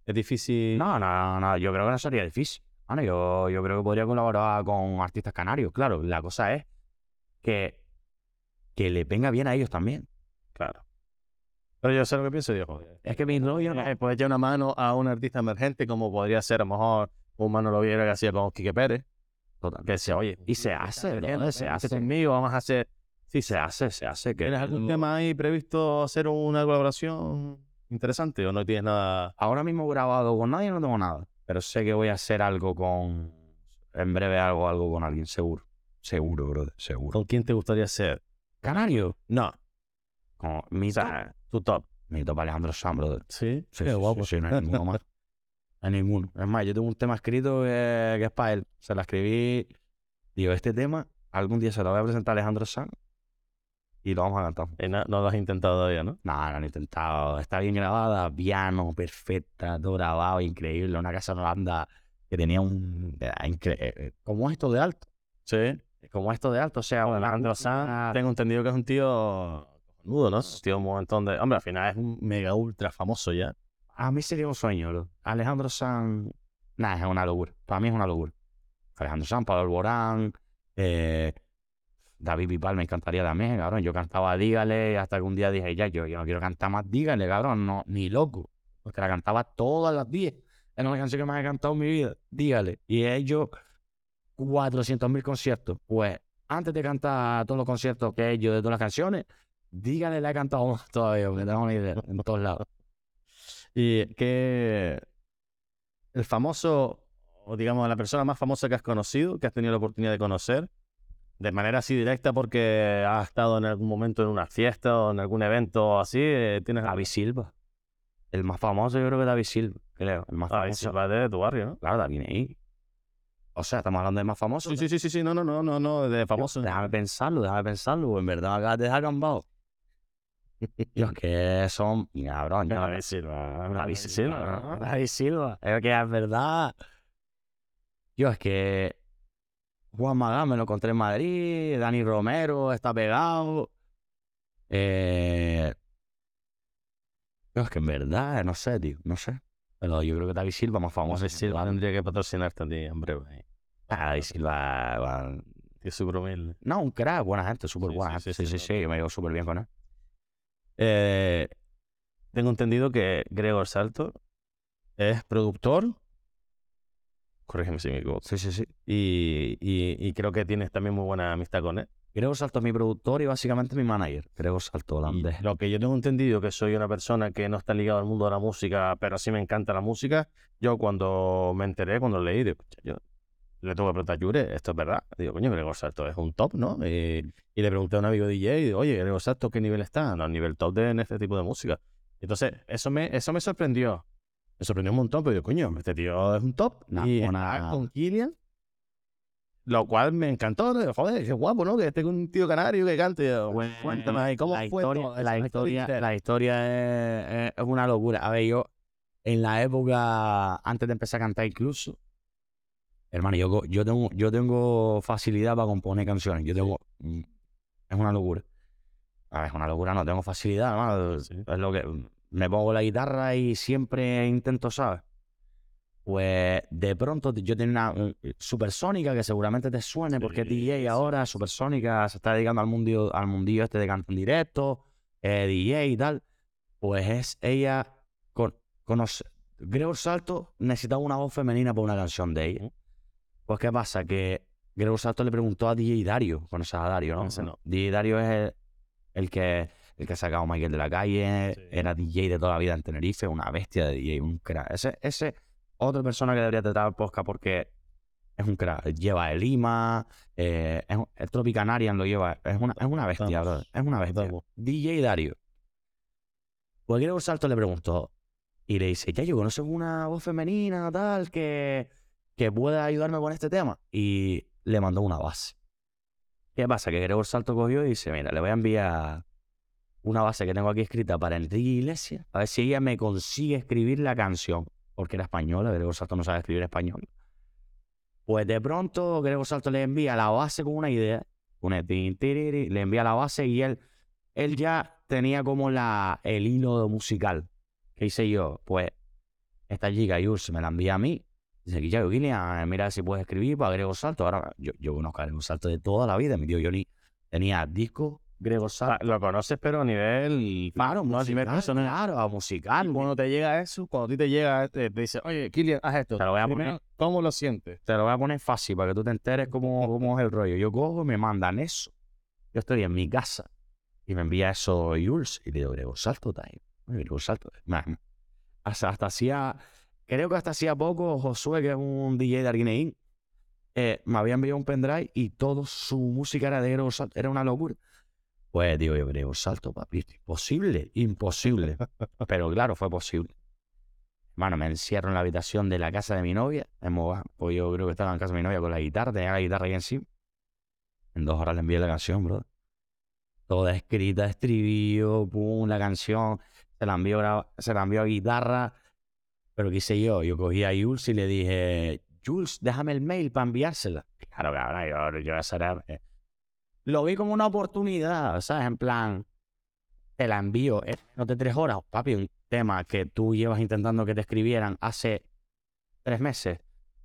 ¿Es difícil? No, no, no, yo creo que no sería difícil. Bueno, yo, yo creo que podría colaborar con artistas canarios, claro. La cosa es que, que le venga bien a ellos también. Claro. Pero yo sé lo que pienso, digo, joder. Es que mi rollo no. Puedes echar una mano a un artista emergente como podría ser a lo mejor un Manolo Viera que hacía con Quique Pérez. Total. Que decía, oye, Y se hace, brother, se hace. conmigo, vamos a hacer... Sí, se hace, se hace. Que ¿Tienes algún tema ahí previsto hacer una colaboración interesante o no tienes nada? Ahora mismo grabado con nadie no tengo nada. Pero sé que voy a hacer algo con. En breve algo, algo con alguien, seguro. Seguro, brother, seguro. ¿Con quién te gustaría ser? Canario. No, Con mi top. tu top. Mi top Alejandro Sanz, brother. Sí, Sí, qué sí, guapo. sí, sí, no hay ninguno más. Hay ninguno. Es más, yo tengo un tema escrito que, que es para él. Se lo escribí. Digo, este tema, algún día se lo voy a presentar a Alejandro Sanz. Y lo vamos a cantar. Y no, no lo has intentado todavía, ¿no? No, no lo he intentado. Está bien grabada, piano, perfecta, todo grabado, increíble. Una casa en Holanda que tenía un. era incre- eh, eh, Como esto de alto. Sí. Como esto de alto. O sea, Bueno, Alejandro una- Sanz, tengo entendido que es un tío nudo, ¿no? Es un tío un montón de... Hombre, al final es un mega ultra famoso ya. A mí sería un sueño. Alejandro Sanz. Nah, es una locura. Para mí es una locura. Alejandro Sanz, Pablo Alborán, eh, David Bisbal me encantaría también, cabrón. Yo cantaba Dígale hasta que un día dije, ya, yo, yo no quiero cantar más Dígale, cabrón. No, ni loco. Porque la cantaba todas las 10. Es una canción que más he cantado en mi vida. Dígale. Y he hecho 400.000 conciertos. Pues antes de cantar todos los conciertos que he hecho de todas las canciones, Dígale la he cantado más todavía, porque tengo una idea, en todos lados. Y que el famoso, o digamos, la persona más famosa que has conocido, que has tenido la oportunidad de conocer, de manera así directa porque has estado en algún momento en una fiesta o en algún evento así, eh, tienes David Silva. El más famoso, yo creo que David Silva, creo. El más Ah, famoso. eso va de tu barrio, ¿no? Claro, David ahí. O sea, estamos hablando de más famoso. Sí, sí, sí, sí, sí, no, no, no, no, no, de famoso. Déjame pensarlo, déjame pensarlo. En verdad me acabas de dejar cambado. Yo es que son. Cabrón, David Silva. David Silva. David Silva. Es que es verdad. Yo es que. Juan Magán me lo encontré en Madrid. Dani Romero está pegado. Eh. Yo es que en verdad, no sé, tío. No sé. Pero yo creo que David Silva más famoso. David Silva tendría que patrocinarte a ti en breve. Ah, David Silva. Tío súper humilde. No, un crack, buena gente, súper buena sí, gente. sí, Sí, sí, sí, sí, me llevo súper bien con él. Eh, tengo entendido que Gregor Salto es productor. Corrígeme si me equivoco. Sí, sí, sí. Y, y- y creo que tienes también muy buena amistad con él. Gregor Salto es mi productor y básicamente mi manager. Gregor Salto Y holandés. lo que yo tengo entendido que soy una persona que no está ligado al mundo de la música, pero sí me encanta la música. Yo cuando me enteré, cuando leí, digo, "Pucha, yo le tengo que preguntar a Yure, esto es verdad. Digo, coño, Gregor Salto es un top, ¿no? Y, y le pregunté a un amigo DJ, y digo, oye, Gregor Salto, ¿qué nivel está? No, nivel top de en este tipo de música. Entonces, eso me, eso me sorprendió. Me sorprendió un montón, pero digo, coño, este tío es un top. Nah, y una- con Killian. Lo cual me encantó. digo, Joder, qué guapo, ¿no? Que esté con un tío canario que cante. Digo, Cuéntame ahí, ¿cómo la fue historia, todo la historia, la es- es una locura. A ver, yo en la época, antes de empezar a cantar incluso, hermano, yo, yo, tengo, yo tengo facilidad para componer canciones. Yo tengo... mm, Es una locura. A ver, es una locura, no tengo facilidad, hermano. Sí. Es lo que... Me pongo la guitarra y siempre intento, ¿sabes? Pues de pronto yo tenía una un- supersónica que seguramente te suene porque es Sí, DJ sí, ahora. Supersónica se está dedicando al mundillo, al mundillo este de canto en directo, eh, DJ y tal. Pues es ella con, conoce. Gregor Salto necesitaba una voz femenina para una canción de ella. Pues qué pasa que Gregor Salto le preguntó a DJ Dario, conoces a Dario, ¿no? Ese no. DJ Dario es el, el que el que ha sacado a Michael de la calle, Sí. era DJ de toda la vida en Tenerife, una bestia de DJ, un crack. Ese, ese otra persona que debería tratar el podcast porque es un crack. Lleva el Lima, eh, es, el Tropicanarian lo lleva, es una, es una bestia, brother, es una bestia. estamos. DJ Dario. Pues Gregor Salto le preguntó y le dice, ya yo conozco una voz femenina, tal, que, que pueda ayudarme con este tema. Y le mandó una base. ¿Qué pasa? Que Gregor Salto cogió y dice, mira, le voy a enviar una base que tengo aquí escrita para Enrique Iglesias, a ver si ella me consigue escribir la canción, porque era española, Gregor Salto no sabe escribir español. Pues de pronto Gregor Salto le envía la base con una idea, una tiriri, le envía la base y él, él ya tenía como la, el hilo musical. ¿Qué hice yo? Pues esta chica, Yurs, me la envía a mí. Dice, Guillermo, Guillermo, mira si puedes escribir para Gregor Salto. Ahora, yo, yo conozco a Gregor Salto de toda la vida. Mi tío Johnny tenía disco Gregor Ah, Salto. Lo conoces, pero a nivel. Claro, no a nivel musical, claro, a musical. Cuando te llega eso, cuando a ti te llega, te, te dice, oye, Kilian, haz esto. Te lo voy a Primero, poner. ¿Cómo lo sientes? Te lo voy a poner fácil para que tú te enteres cómo, cómo es el rollo. Yo cojo y me mandan eso. Yo estoy en mi casa y me envía eso Jules y le digo, Gregor Salto time. Gregor Salto. Ma- ma- Hasta, hasta hacía, creo que hasta hacía poco, Josué, que es un DJ de Arguineín, eh, me había enviado un pendrive y toda su música era de Salto. Era una locura. Pues digo yo, Gregor Salto, papi, imposible, imposible. Pero claro, fue posible. Hermano, me encierro en la habitación de la casa de mi novia, en Mogán, pues yo creo que estaba en casa de mi novia con la guitarra, tenía la guitarra ahí encima. En dos horas le envié la canción, bro. Toda escrita, estribillo, pum, la canción, se la envió, graba- se la envió a guitarra. Pero ¿qué hice yo? Yo cogí a Jules y le dije, Jules, déjame el mail para enviársela. Claro, cabrón, yo, yo esa era- eh, Lo vi como una oportunidad, ¿sabes? En plan, te la envío en menos de tres horas. Papi, un tema que tú llevas intentando que te escribieran hace tres meses.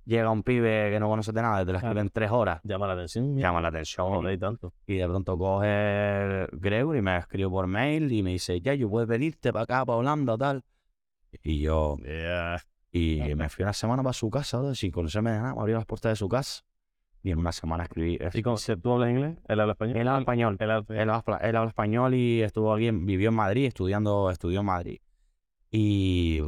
Llega un pibe que no conoce de nada, te lo escribe en tres horas. Llama la atención. Llama la atención. Y tanto. Y de pronto coge Gregory y me escribe por mail y me dice, ya, yo puedes venirte para acá, para Holanda, tal. Y yo, Yeah. y me fui una semana para su casa, ¿no? sin conocerme de nada, me abrió las puertas de su casa. Y en una semana escribí. ¿Y si tú hablas inglés? ¿Él habla español? Él habla español. Él habla Él habla, español y estuvo aquí, vivió en Madrid, estudiando, estudió en Madrid. Y,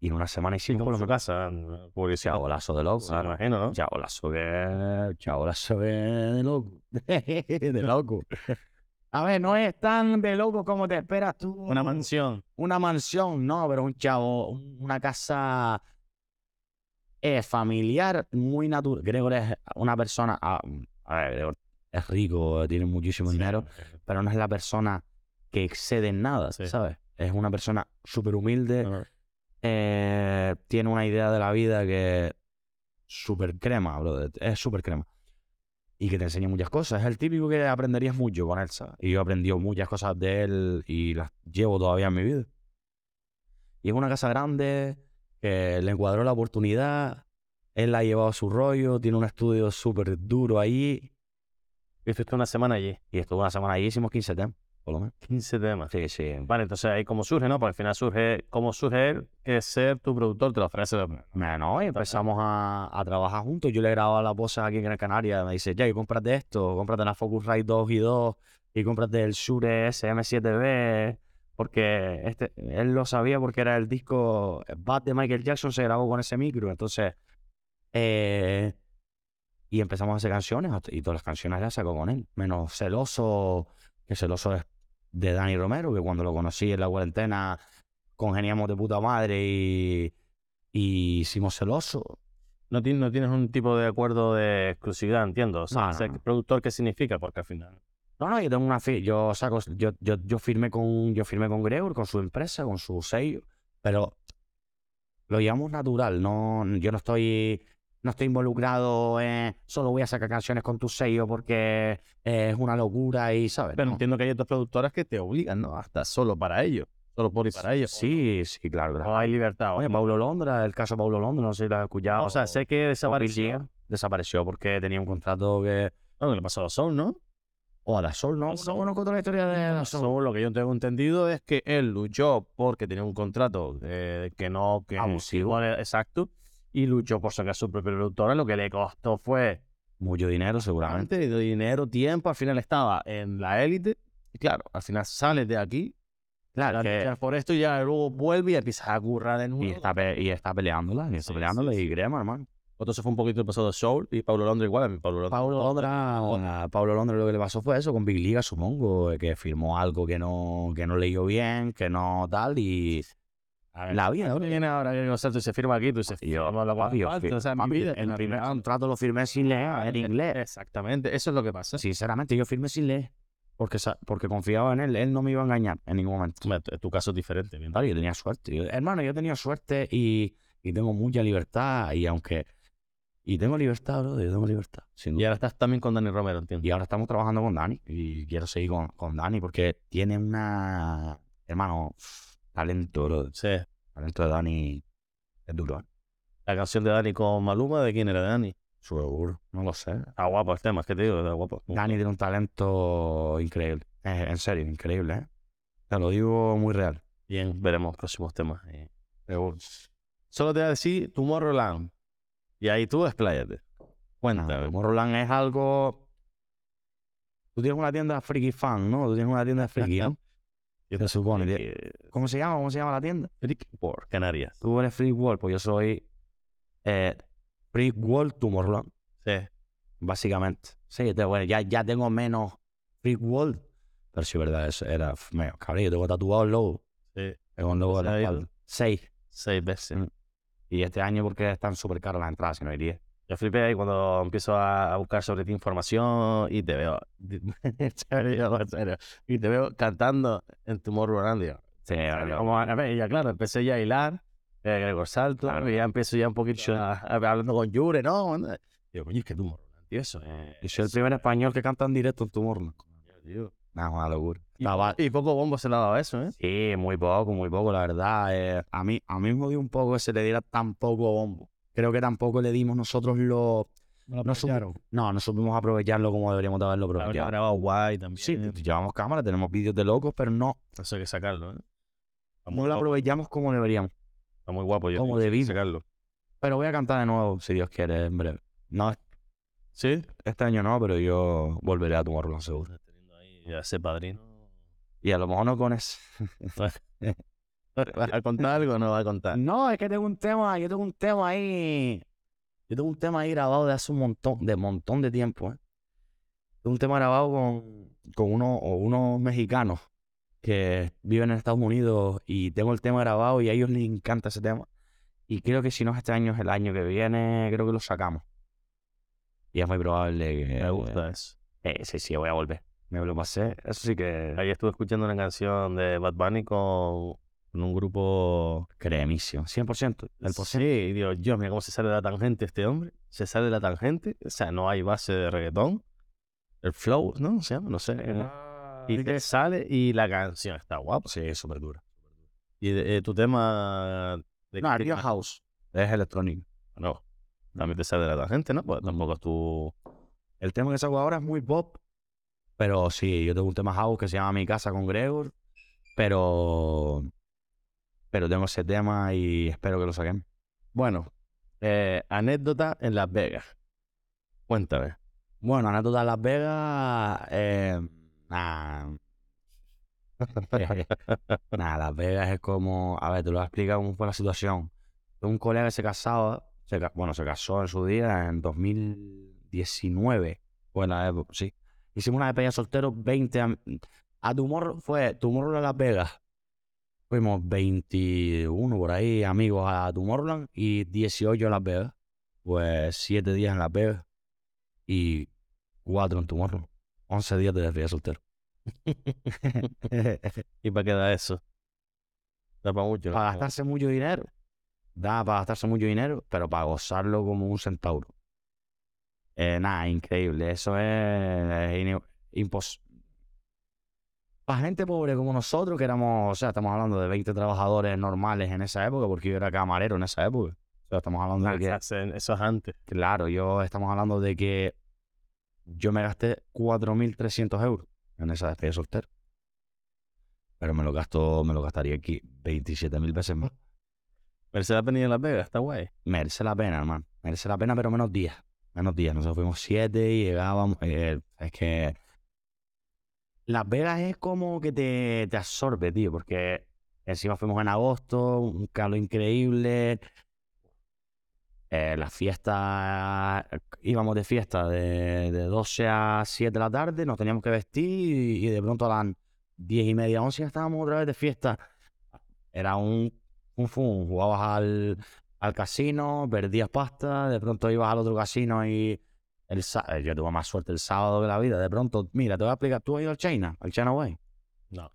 y en una semana ¿Y hicimos por su casa? Curiosidad. Chabolazo de loco. Me imagino, ¿no? Chabolazo que. Chabolazo que de loco. de loco. A ver, no es tan de loco como te esperas tú. Una mansión. Una mansión, no, pero un chavo, un- una casa eh, familiar muy natural. Gregor es una persona. ah, a ver, Gregor es rico, tiene muchísimo dinero, pero no es la persona que excede en nada, Sí. ¿sabes? Es una persona súper humilde, eh, tiene una idea de la vida que súper crema, bro. Es súper crema. Y que te enseña muchas cosas. Es el típico que aprenderías mucho con él, ¿sabes? Y yo he aprendido muchas cosas de él y las llevo todavía en mi vida. Y es una casa grande que le encuadró la oportunidad. Él la ha llevado a su rollo, tiene un estudio súper duro ahí. Y estuviste una semana allí. Y estuvo una semana ahí, hicimos 15 temas, por lo menos. 15 temas. Sí, sí. Vale, entonces ahí cómo surge, ¿no? Porque al final surge, ¿cómo surge él? Que ser tu productor te lo ofrece. Bueno, y empezamos a, a trabajar juntos. Yo le grababa la voz aquí en Gran Canaria. Me dice, ya, y cómprate esto, cómprate la Focusrite 2 y 2 y cómprate el Shure SM7B. Porque este, él lo sabía porque era el disco Bad de Michael Jackson, se grabó con ese micro. Entonces, eh, y empezamos a hacer canciones y todas las canciones las sacó con él. Menos Celoso, que Celoso es de Dani Romero, que cuando lo conocí en la cuarentena congeniamos de puta madre y, y hicimos Celoso. No, tienes, no tienes un tipo de acuerdo de exclusividad, entiendo. O sea, No, no, productor, ¿qué significa? Porque al final. No, no, yo tengo una yo saco, yo, yo, yo firmé con, yo firmé con Gregor, con su empresa, con su sello, pero lo llevamos natural, no, yo no estoy, no estoy involucrado en solo voy a sacar canciones con tu sello porque es una locura y, ¿sabes? Pero No. entiendo que hay otras productoras que te obligan, ¿no? Hasta solo para ello. solo por y para ellos. Sí, sí, claro. claro. No hay libertad. Oye, Paulo Londra, el caso de Paulo Londra, no sé si lo has escuchado. o sea, sé que desapareció. desapareció porque tenía un contrato que. No, que le pasó a Sol, ¿no? O a la Sol, ¿no? No conozco toda la historia de la Sol. Lo que yo tengo entendido es que él luchó porque tenía un contrato eh, que no... Que, Abusivo. Exacto. Y luchó por sacar su propia productora. Lo que le costó fue Mucho dinero, seguramente. dinero, tiempo. Al final estaba en la élite. Y claro, al final sales de aquí. Claro, que- por esto y ya luego vuelve y empiezas a currar de nuevo. y, está pe- y está peleándola, y está Sí, peleándola, sí, y crema, hermano. Entonces fue un poquito el pasado de Soul y Pablo Londra igual. Mí Pablo Londra. Londra, a Paulo Londra lo que le pasó fue eso con Big Liga, supongo, que firmó algo que no, que no leyó bien, que no tal, y la vida, ahora viene ahora que o sea, tú se firma aquí, tú se yo, firma papi, yo parte, fir- o sea, papi, vida, el primer contrato lo firmé sin leer, en inglés. Exactamente, eso es lo que pasa. Sinceramente, yo firmé sin leer, porque, porque confiaba en él, él no me iba a engañar en ningún momento. Tu- caso es diferente. bien. Claro, yo tenía suerte. Yo- hermano, yo tenía suerte y, y tengo mucha libertad. Y aunque. Y tengo libertad, bro. Yo tengo libertad. sin Y ahora estás también con Dani Romero, entiendo. Y ahora estamos trabajando con Dani. Y quiero seguir con, con Dani porque tiene una. Hermano, talento, bro. Sí. Talento de Dani es duro, ¿eh? La canción de Dani con Maluma, ¿de quién era? ¿De Dani? Seguro. No lo sé. Está guapo el tema, es que te digo, está guapo. Dani tiene un talento increíble. Eh, en serio, increíble, ¿eh? Te lo digo muy real. Bien, veremos próximos temas. eh. Solo te voy a decir Tomorrowland. Y ahí tú expláyate. Cuéntame. No, Roland es algo. Tú tienes una tienda friki fan, ¿no? Tú tienes una tienda friki, ¿no? Se supone. tie- Eh, ¿Cómo se llama? ¿Cómo se llama la tienda? Freak por Canarias. Tú eres Freak World, pues yo soy eh, Freak World Tomorrowland, Sí. básicamente. Sí, bueno, ya, ya tengo menos Freak World, pero sí, verdad, eso era medio cabrón. Yo tengo tatuado el logo, Sí. tengo un logo de ¿Se la espalda. Seis. Seis veces. Mm. Y este año porque están súper caras las entradas, si no iría. Yo flipé ahí cuando empiezo a, buscar sobre ti información y te veo. Y te veo cantando en Tomorrowland. digo, Sí, Como, a ver, ya claro, empecé ya a hilar, eh, Gregor Salto, Claro. y ya empiezo ya un poquito a- a- hablando con Yure, ¿no? Digo, coño, es que tú, tío, eso, eh, Yo soy el primer español que canta en directo en Tomorrowland. Nah, una locura. Y, Estaba- y poco bombo se le ha dado eso, ¿eh? Sí, muy poco, muy poco, la verdad. eh, a mí a mí me jodió un poco que se le diera tan poco bombo. Creo que tampoco le dimos nosotros lo... No, supi- no, no supimos aprovecharlo como deberíamos de haberlo aprovechado. grabado guay también. Sí, llevamos cámara, tenemos vídeos de locos, pero no, Eso hay que sacarlo, ¿eh? No lo aprovechamos como deberíamos. está muy guapo. Yo como debimos. sacarlo. Pero voy a cantar de nuevo, si Dios quiere, en breve. No, ¿Sí? este año no, pero yo volveré a tomarlo seguro. Teniendo ahí ya ese padrino. Y a lo mejor no con ese. ¿Vas a contar algo o no vas a contar? No, es que tengo un tema, yo tengo un tema ahí. Yo tengo un tema ahí grabado de hace un montón, de montón de tiempo, ¿eh? Tengo un tema grabado con, con uno, o unos mexicanos que viven en Estados Unidos y tengo el tema grabado y a ellos les encanta ese tema. Y creo que si no es este año, es el año que viene, creo que lo sacamos. Y es muy probable que... Me gusta eso. Eh, sí, sí, voy a volver. Me lo pasé. Eso sí que... Ayer estuve escuchando una canción de Bad Bunny con, con un grupo. Cremísimo. 100%. El Sí, digo, Dios, mira cómo se sale de la tangente este hombre. Se sale de la tangente. O sea, no hay base de reggaetón. El flow, ¿no? Se llama, no sé. Y te sale y la canción está guapa. Sí, súper dura. Y de- eh, tu tema. De No, Rio House. Es electrónico. No. También te sale de la tangente, ¿no? Pues tampoco es tu. El tema que saco ahora es muy pop. Pero sí, yo tengo un tema house que se llama Mi casa con Gregor. Pero. Pero tengo ese tema y espero que lo saquen. Bueno, eh, anécdota en Las Vegas. Cuéntame. Bueno, anécdota de Las Vegas. Eh. Nada, Las Vegas es como. A ver, te lo voy a explicar cómo fue la situación. Un colega que se casaba. bueno, se casó en su día en 2019. Fue la época, sí. Hicimos una despedida de soltero 20 am- a Tumor fue Tomorrowland Las Vegas. Fuimos 21 por ahí amigos a Tomorrowland y 18 en Las Vegas. Pues 7 días en Las Vegas y 4 en Tomorrowland. 11 días de despedida de soltero. ¿Y para qué da eso? Da para mucho. ¿no? para gastarse mucho dinero. Da para gastarse mucho dinero, pero para gozarlo como un centauro. Eh, nada, increíble. Eso es, impos Para gente pobre como nosotros, que éramos, o sea, estamos hablando de 20 trabajadores normales en esa época, porque yo era camarero en esa época. O sea, estamos hablando de que, Hacen- Eso es antes. claro, yo estamos hablando de que yo me gasté 4.300 euros en esa despedida de soltero. Pero me lo gasto, me lo gastaría aquí 27.000 veces más. Mercedes venía en Las Vegas, está guay. Merece la pena, hermano. Merece la pena, pero menos días. Menos días. Nosotros fuimos siete y llegábamos. eh, es que. Las Vegas es como que te, te absorbe, tío, porque encima fuimos en agosto, un calor increíble. Eh, las fiestas. Íbamos de fiesta de, de 12 a 7 de la tarde, nos teníamos que vestir y, de pronto a las 10 y media, 11 ya estábamos otra vez de fiesta. Era un, un fun. Jugabas al, al casino, perdías pasta, de pronto ibas al otro casino y el eh, yo tuve más suerte el sábado que la vida. De pronto, mira, te voy a explicar, ¿tú has ido al China? ¿Al China Way? No.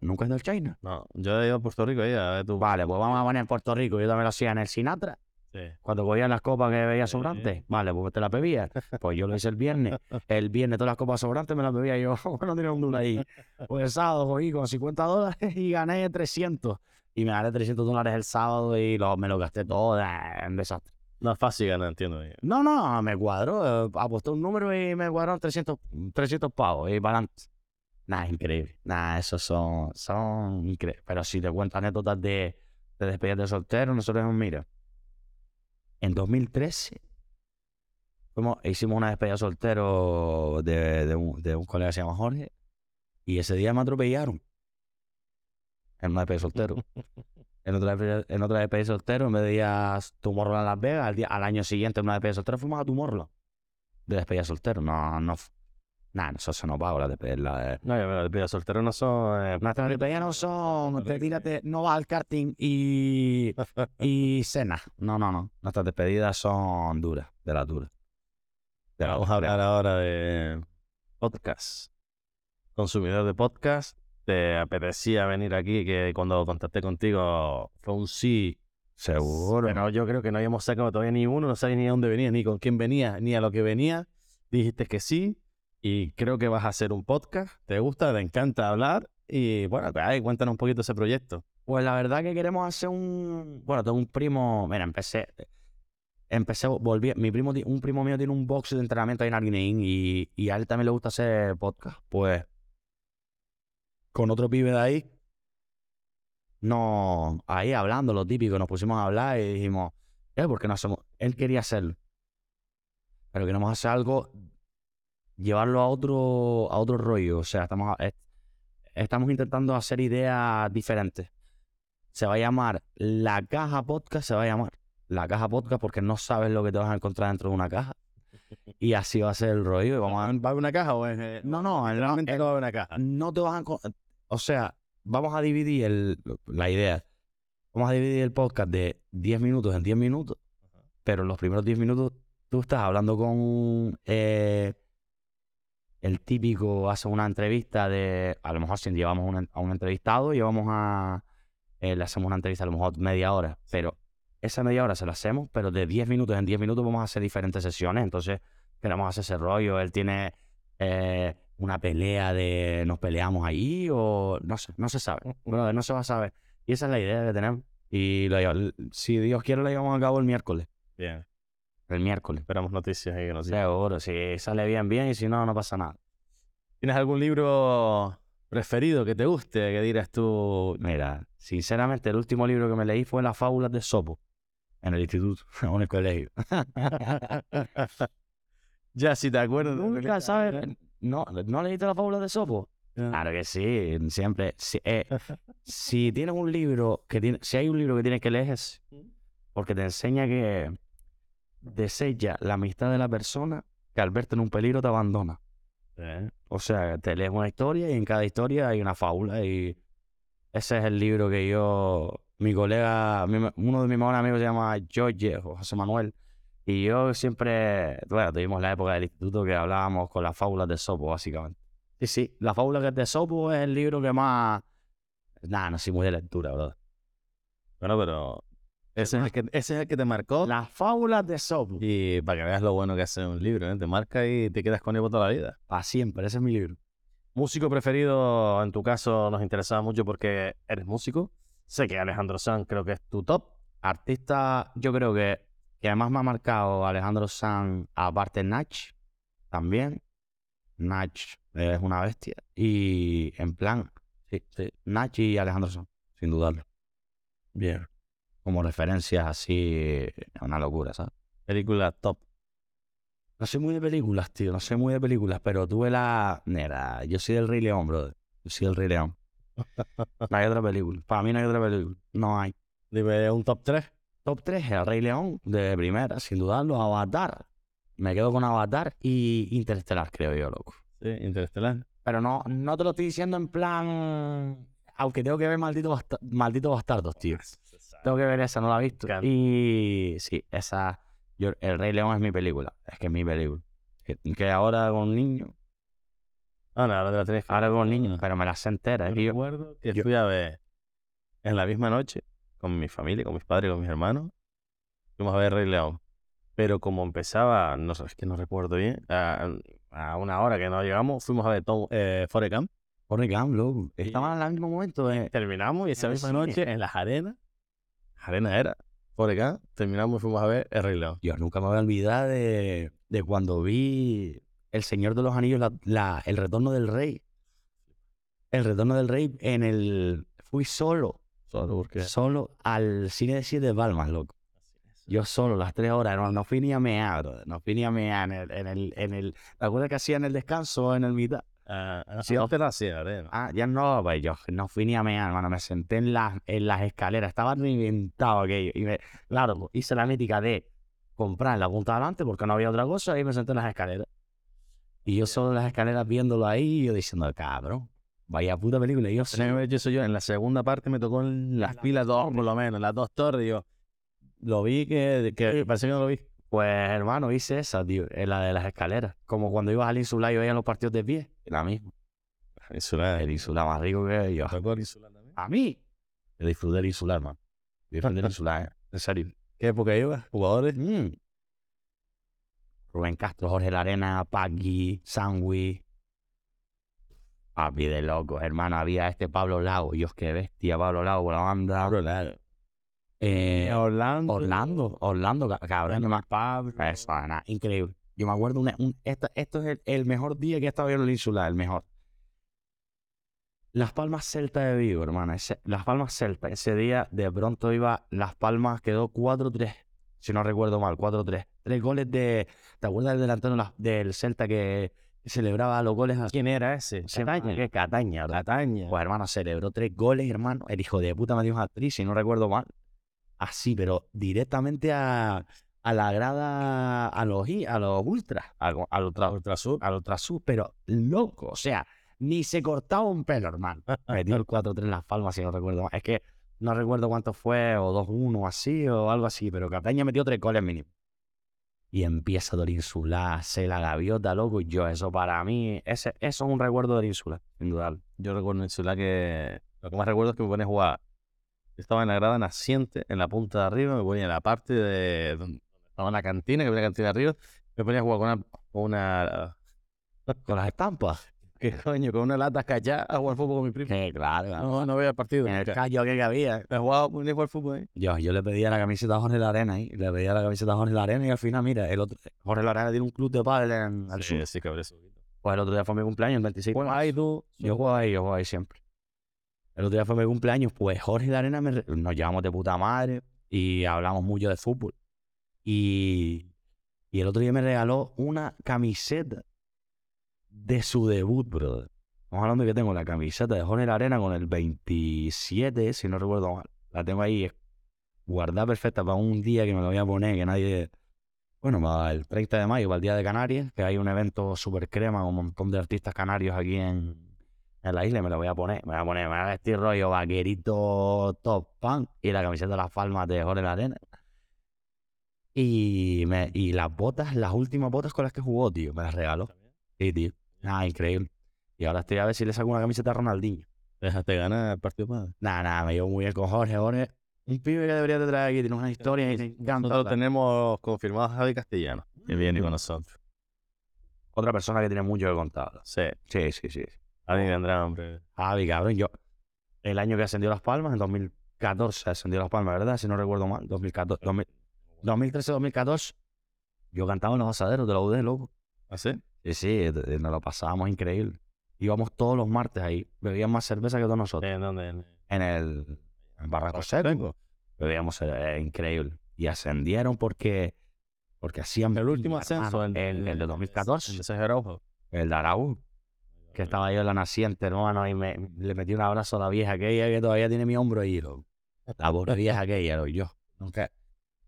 ¿Nunca has ido al China? No, yo he ido a Puerto Rico ahí, a ver tú. Vale, pues vamos a poner en Puerto Rico. Yo también lo hacía en el Sinatra. Sí. Cuando cogían las copas que veía Sí. sobrantes, vale, pues te las bebías. Pues yo lo hice el viernes. El viernes todas las copas sobrantes me las bebía yo. no tenía un dólar ahí. Pues el sábado cogí con 50 dólares y gané 300. Y me gané 300 dólares el sábado y lo- me lo gasté todo en desastre. No es fácil ganar, entiendo. No, no, me cuadró. eh, aposté un número y me cuadraron 300, 300 pavos. Y para adelante. Nada, increíble. Nada, esos son, son increíbles. Pero si te cuento anécdotas de, de despedidas de soltero, nosotros, mira, en 2013 fuimos- hicimos una despedida de soltero de, de un, de un colega que se llama Jorge. Y ese día me atropellaron. En una despedida de soltero. En otra, en otra despedida de soltero, en vez de ir a Tomorrowland Las Vegas, al, día, al año siguiente en una despedida de soltero fuimos a Tomorrowland. De despedida de soltero. No, no. Nada, eso se nos paga la despedida. La, No, yo, pero los solteros no son. eh, Nuestras despedidas no son, te tírate, no vas al karting y, y cena. No, no, no. Nuestras despedidas son duras, de las duras. De las Vamos a duras. hablar ahora de podcast. Consumidor de podcast. ¿Te apetecía venir aquí? Que cuando contacté contigo fue un sí. Seguro. Pero yo creo que no habíamos sacado todavía ni uno, no sabía ni a dónde venía, ni con quién venía, ni a lo que venía. Dijiste que sí. Y creo que vas a hacer un podcast. ¿Te gusta? ¿Te encanta hablar? Y bueno, pues, ahí, cuéntanos un poquito ese proyecto. Pues la verdad que queremos hacer un. Bueno, tengo un primo. Mira, empecé. Empecé, volví. Mi primo, un primo mío tiene un box de entrenamiento ahí en Arguineín y, y a él también le gusta hacer podcast. Pues. Con otro pibe de ahí. No. Ahí hablando, lo típico, nos pusimos a hablar y dijimos, eh, ¿por qué no hacemos? Él quería hacerlo. Pero queremos hacer algo. Llevarlo a otro, a otro rollo. O sea, estamos, estamos intentando hacer ideas diferentes se va a llamar La Caja Podcast, se va a llamar La Caja Podcast porque no sabes lo que te vas a encontrar dentro de una caja. Y así va a ser el rollo. y vamos a- ¿Va a haber una caja o es.? eh, No, no, realmente no va a haber una caja. no te vas a... O sea, vamos a dividir el, la idea. Vamos a dividir el podcast de 10 minutos en 10 minutos. Pero en los primeros 10 minutos tú estás hablando con eh, el típico, hace una entrevista de, a lo mejor si llevamos una- a un entrevistado, llevamos a, eh, le hacemos una entrevista a lo mejor media hora, pero esa media hora se la hacemos, pero de 10 minutos en 10 minutos vamos a hacer diferentes sesiones, entonces queremos hacer ese rollo, él tiene eh, una pelea de nos peleamos ahí o no sé, no se sabe, no se va a saber. Y esa es la idea que tenemos. Y lo si Dios quiere, lo llevamos a cabo el miércoles. Bien. El miércoles. Esperamos noticias ahí que nos. Seguro, si sale bien, bien, y si no, no pasa nada. ¿Tienes algún libro preferido que te guste? Que dirás tú. Mira, sinceramente, el último libro que me leí fue Las fábulas de Sopo, en el instituto, o en el colegio. ya, si te acuerdas. Nunca, ¿sabes? ¿No, ¿No leíste Las fábulas de Sopo? Claro que sí, siempre. Si, eh, si tienes un libro, que tiene, si hay un libro que tienes que leer es porque te enseña que desecha la amistad de la persona que al verte en un peligro te abandona. Eh, O sea, te lees una historia y en cada historia hay una fábula y ese es el libro que yo, mi colega, uno de mis mejores amigos se llama George o José Manuel y yo siempre, bueno, tuvimos la época del instituto que hablábamos con las fábulas de Sopo, básicamente. Sí, sí, la fábula que es de Sopo es el libro que más, nada, no soy muy de lectura, bro. Bueno, pero. Ese es, el que, ese es el que te marcó. Las fábulas de Sopo, Y para que veas lo bueno que hace un libro, ¿eh? te marca y te quedas con él por toda la vida. para siempre, ese es mi libro. Músico preferido, en tu caso, nos interesaba mucho porque eres músico. Sé que Alejandro Sanz creo que es tu top. Artista, yo creo que, que además me ha marcado Alejandro Sanz, aparte Nach, también. Nach es una bestia. Y en plan, sí, sí, Nach y Alejandro Sanz, sin dudarlo. Bien. Como referencias así, es una locura, ¿sabes? Película top. No soy muy de películas, tío, no soy muy de películas, pero tuve la... Mira, yo soy del Rey León, brother. Yo soy del Rey León. No hay otra película. Para mí no hay otra película. No hay. Dime un top 3. Top 3, El Rey León, de primera, sin dudarlo, Avatar. Me quedo con Avatar y Interestelar, creo yo, loco. Sí, Interestelar. Pero no, no te lo estoy diciendo en plan... Aunque tengo que ver Maldito, Basta- Maldito Bastardos, tío. Tengo que ver esa, no la he visto. Claro. Y sí, esa... Yo, el Rey León es mi película. Es que es mi película. Que, que ahora con niños... Ah, no, ahora te la tenés que Ahora ver. niños, pero me la sé entera. Es Yo recuerdo que yo- fui a ver en la misma noche con mi familia, con mis padres, con mis hermanos. Fuimos a ver Rey León. Pero como empezaba, no sé, es que no recuerdo bien, a, a una hora que no llegamos, fuimos a ver Tom, eh, Forrest Gump. Forrest Gump, loco. Estaban en el mismo momento. eh. Terminamos y esa En el misma cine. noche en las arenas, arena era, Forrest Gump, terminamos y fuimos a ver El Rey León. Yo nunca me voy a olvidar de, de cuando vi El Señor de los Anillos, la, la- El Retorno del Rey. El Retorno del Rey en el... Fui solo, Solo porque... solo al cine de Siete Palmas, loco. Yo solo, las tres horas, no, no fui ni a mear, brother, no fui ni a mear en el... En el, en el ¿Te acuerdas que hacía en el descanso, en el mitad? Ah, ah, Sí, no te la hacía. Ah, ya no, pues yo no fui ni a mear, hermano. Me senté en las, en las escaleras. Estaba reventado aquello. Y me, claro, hice la mítica de comprar la punta de adelante porque no había otra cosa y me senté en las escaleras. Y yo solo en las escaleras viéndolo ahí y yo diciendo, cabrón, vaya puta película. Y yo hecho eso yo. En la segunda parte me tocó en las pilas dos, por lo menos, las dos torres. Yo lo vi que, que parece que no lo vi. Pues, hermano, hice esa, tío, en la de las escaleras. Como cuando ibas al insular y veías los partidos de pie. La misma. Insular. El insular más rico que yo. ¿Tocó el insular también? A mí. Yo disfruté del insular, man. Disfruté del insular, eh. En serio. ¿Qué época iba? ¿Jugadores? Mm. Rubén Castro, Jorge Larena, Paqui, Sangui. Papi de loco, hermano. Había este Pablo Lago. Dios, qué bestia, Pablo Lago la banda. Eh, Orlando. Orlando, Orlando, ca- cabrón. me- Pablo. Eso, nada, increíble. Yo me acuerdo, una- un- esta- esto es el, el mejor día que he estado en el insular, el mejor. Las Palmas Celta de Vigo, hermano. ese- Las Palmas Celta. Ese día de pronto iba, Las Palmas quedó 4-3, si no recuerdo mal, 4-3. Tres goles de. ¿Te acuerdas del delantero de la- del Celta que celebraba los goles así? ¿Quién era ese? Cataña. ¿Qué? Cataña. Cataña. Pues hermano, celebró tres goles, hermano. El hijo de puta me dio una actriz, si no recuerdo mal. Así, pero directamente a, a la grada, a los, a los ultras, al, al ultra, ultrasur, al ultrasur, pero loco, o sea, ni se cortaba un pelo, hermano. Metió el 4-3 en las palmas, si no recuerdo mal. Es que no recuerdo cuánto fue, o 2-1 así, o algo así, pero Cataña metió tres goles mínimo. Y empieza del insular, se la gaviota, loco, y yo, eso para mí, ese, eso es un recuerdo del insular, sin dudarlo. Yo recuerdo en Insular que lo que más recuerdo es que me ponía a jugar. Estaba en la grada naciente, en la punta de arriba, me ponía en la parte de donde estaba la cantina, que había una cantina arriba, me ponía a jugar con una, con una Con las estampas. ¿Qué coño? Con una lata callada a jugar fútbol con mi primo. Que claro, No, no veía el partido. en el callo que había. Me jugaba a jugar fútbol ahí. Yo, yo le pedía la camiseta a Jorge Larena ahí. Le pedía la camiseta a Jorge Larena y al final, mira, el otro, Jorge Larena tiene un club de pádel en el sur. Sí, sí, cabrón. eso. Pues el otro día fue mi cumpleaños, el 26. Bueno, ahí tú. Yo juego ahí, yo juego ahí siempre. El otro día fue mi cumpleaños, pues Jorge Larena me re- nos llevamos de puta madre y hablamos mucho de fútbol. Y, y el otro día me regaló una camiseta de su debut, brother. Estamos hablando de que tengo la camiseta de Jorge Larena con el 27, si no recuerdo mal. La tengo ahí guardada perfecta para un día que me lo voy a poner, que nadie... Bueno, para el 30 de mayo, para el Día de Canarias, que hay un evento super crema con un montón de artistas canarios aquí en, en la isla, y me lo voy a poner. Me voy a poner, me voy a vestir rollo vaquerito top punk y la camiseta de las palmas de Jorge Larena. Y, me, y las botas, las últimas botas con las que jugó, tío, me las regaló. Sí, tío. Ah, increíble. Y ahora estoy a ver si le saco una camiseta a Ronaldinho. Déjate ganar el partido padre. Nada, nada, me llevo muy bien con Jorge. Jorge, un pibe que debería de traer aquí, tiene unas historias y. Nosotros tenemos confirmado a Javi Castellano, que viene con nosotros. Otra persona que tiene mucho que contar. Sí. Sí, sí, sí. Alguien tendrá hambre. Javi, cabrón, yo. El año que ascendió Las Palmas, en 2014 ascendió Las Palmas, ¿verdad? Si no recuerdo mal. 2014, 2013-2014. Yo cantaba en los asaderos de la UD, loco. ¿Ah, sí? Sí, sí, eh, nos lo pasábamos increíble. Íbamos todos los martes ahí. Bebían más cerveza que todos nosotros. ¿En dónde? En- el, en Barranco Seco. Bebíamos eh, increíble. Y ascendieron porque, porque hacían El último ascenso, el, el, el de 2014. El de Araujo. El de Araújo. Que estaba yo en la naciente, hermano, y me, le metí un abrazo a la vieja aquella que todavía tiene mi hombro ahí. La pobre vieja aquella, lo yo. Nunca.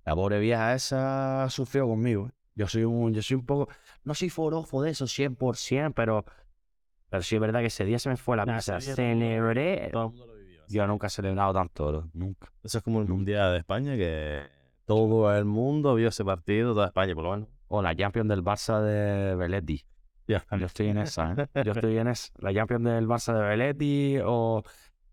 La pobre vieja esa sufrió conmigo. ¿eh? Yo soy un, yo soy un poco, no soy forofo de eso 100%, pero, pero sí es verdad que ese día se me fue la Nah, día Celebré. Todo el mundo lo vivió. Yo nunca he celebrado tanto, nunca. Eso es como el Mundial de España, que todo el mundo vio ese partido, toda España, por lo menos. O la Champions del Barça de Belletti. Ya. Yo estoy en esa, ¿eh? Yo estoy en esa. La Champions del Barça de Belletti o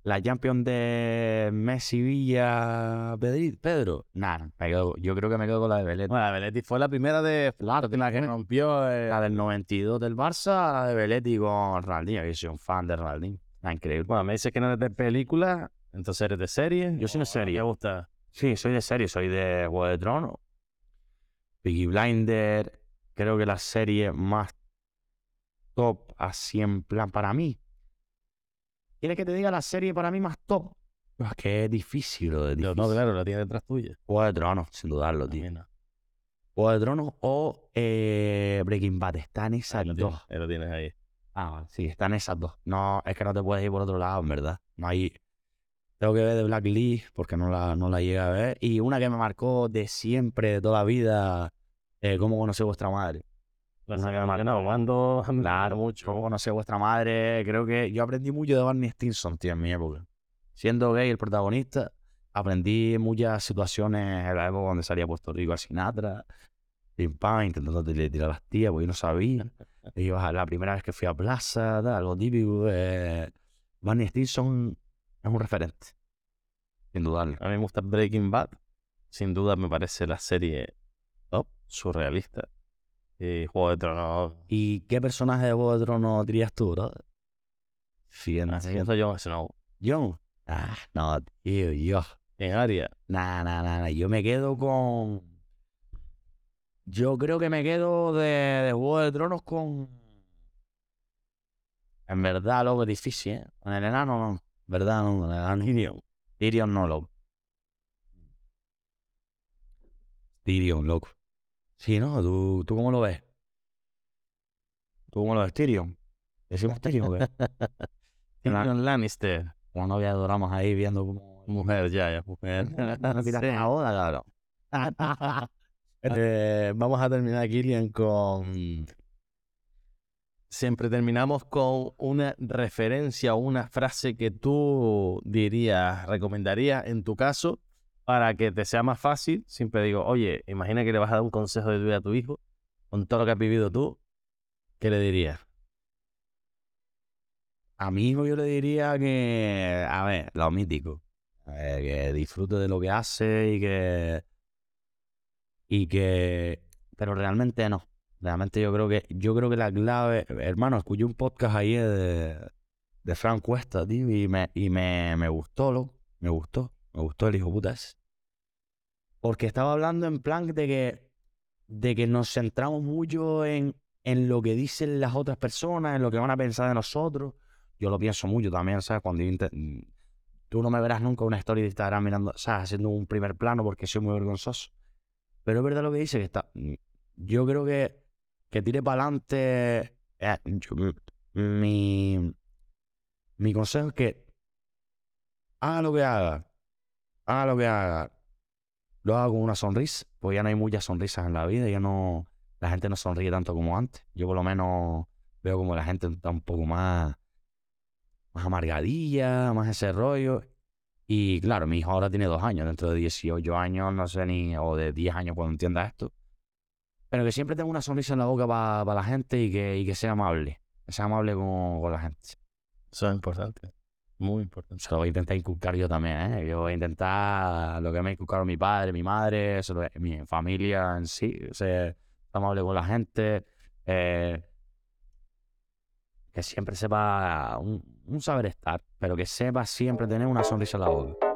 la Champions de Messi Villa Pedro. Nada, me quedo- yo creo que me quedo con la de Belletti. Bueno, la Belletti fue la primera de Claro, la que rompió. eh, la del 92 del Barça, la de Belletti con Ronaldinho. Yo soy un fan de Ronaldinho. Ah, increíble. Bueno, me dices que no eres de película, entonces eres de serie. Yo soy de ¿O serie. ¿Te gusta? Sí, soy de serie, soy de Juego de Tronos. Piggy Blinder. Creo que la serie más top así en plan para mí. ¿Quieres que te diga la serie para mí más top? Es que es difícil, es Yo, difícil. no, claro, la tiene detrás tuya. Juego de Tronos, sin dudarlo, tío. También, ¿no? Juego de Tronos o eh, Breaking Bad. Están esas Ahí lo dos. tienes, ahí lo tienes ahí. Ah, sí, están esas dos. No, es que no te puedes ir por otro lado, en verdad. No hay. Tengo que ver de Black Lee porque no la, no la llegué a ver. Y una que me marcó de siempre, de toda la vida, eh, cómo conocí a vuestra madre. Marcó. no, mando Claro, mucho. Conocí a vuestra madre. Creo que yo aprendí mucho de Barney Stinson, tío, en mi época. Siendo gay el protagonista, aprendí muchas situaciones en la época donde salía Puerto Rico al Sinatra. Pim pam, intentando tirar a las tías, porque yo no sabía. Iba a- la primera vez que fui a plaza, tal, algo típico. Eh, Barney Stinson es un referente. Sin dudarlo. A mí me gusta Breaking Bad. Sin duda me parece la serie top, surrealista. Y Juego de Tronos. ¿Y qué personaje de Juego de Tronos dirías tú, bro? Fíjate. Así soy Jon Snow. John. Ah, no, tío, yo. En Aria. Nah, nah, nah, nah. Yo me quedo con. Yo creo que me quedo de, de Juego de Tronos con. En verdad, loco, es difícil, ¿eh? Con el enano, no. ¿Verdad? No, con el enano. Tyrion. Tyrion no, loco. Tyrion, loco. Sí, ¿no? ¿Tú, ¿Tú cómo lo ves? ¿Tú cómo lo ves, Tyrion? ¿Decimos Tyrion qué? Tyrion Lannister. Una novia de dramas ahí viendo cómo. Mujer, ya, ya, mujer. No boda, cabrón. Eh, vamos a terminar, Kilian, con. Siempre terminamos con una referencia o una frase que tú dirías, recomendarías en tu caso para que te sea más fácil. Siempre digo, oye, imagina que le vas a dar un consejo de tu vida a tu hijo con todo lo que has vivido tú. ¿Qué le dirías? A mi hijo yo le diría que, a ver, lo mítico, eh, que disfrute de lo que hace y que, y que, pero realmente no. Realmente yo creo que, yo creo que la clave, hermano, escuché un podcast ayer de, de Frank Cuesta, tío, y me, me, gustó, loco, me gustó, me gustó el hijo puta ese. Porque estaba hablando en plan de que, de que nos centramos mucho en, en lo que dicen las otras personas, en lo que van a pensar de nosotros. Yo lo pienso mucho también, ¿sabes? Cuando Tú no me verás nunca una story de Instagram mirando, ¿sabes? Haciendo un primer plano porque soy muy vergonzoso. Pero es verdad lo que dice, que está... Yo creo que, que tire para adelante... mi, mi consejo es que haga lo que haga, haga lo que haga, lo haga con una sonrisa, porque ya no hay muchas sonrisas en la vida, ya no... La gente no sonríe tanto como antes. Yo por lo menos veo como la gente está un poco más más amargadilla, más ese rollo. Y claro, mi hijo ahora tiene dos años, dentro de 18 años, no sé ni, o de 10 años cuando entienda esto. Pero que siempre tenga una sonrisa en la boca para la gente y que, y que sea amable. Que sea amable con, con la gente. Eso es importante. Muy importante. Se lo voy a intentar inculcar yo también, ¿eh? Yo voy a intentar lo que me inculcaron mi padre, mi madre, lo- mi familia en sí. Ser amable con la gente. eh, que siempre sepa un, un saber estar, pero que sepa siempre tener una sonrisa en la boca.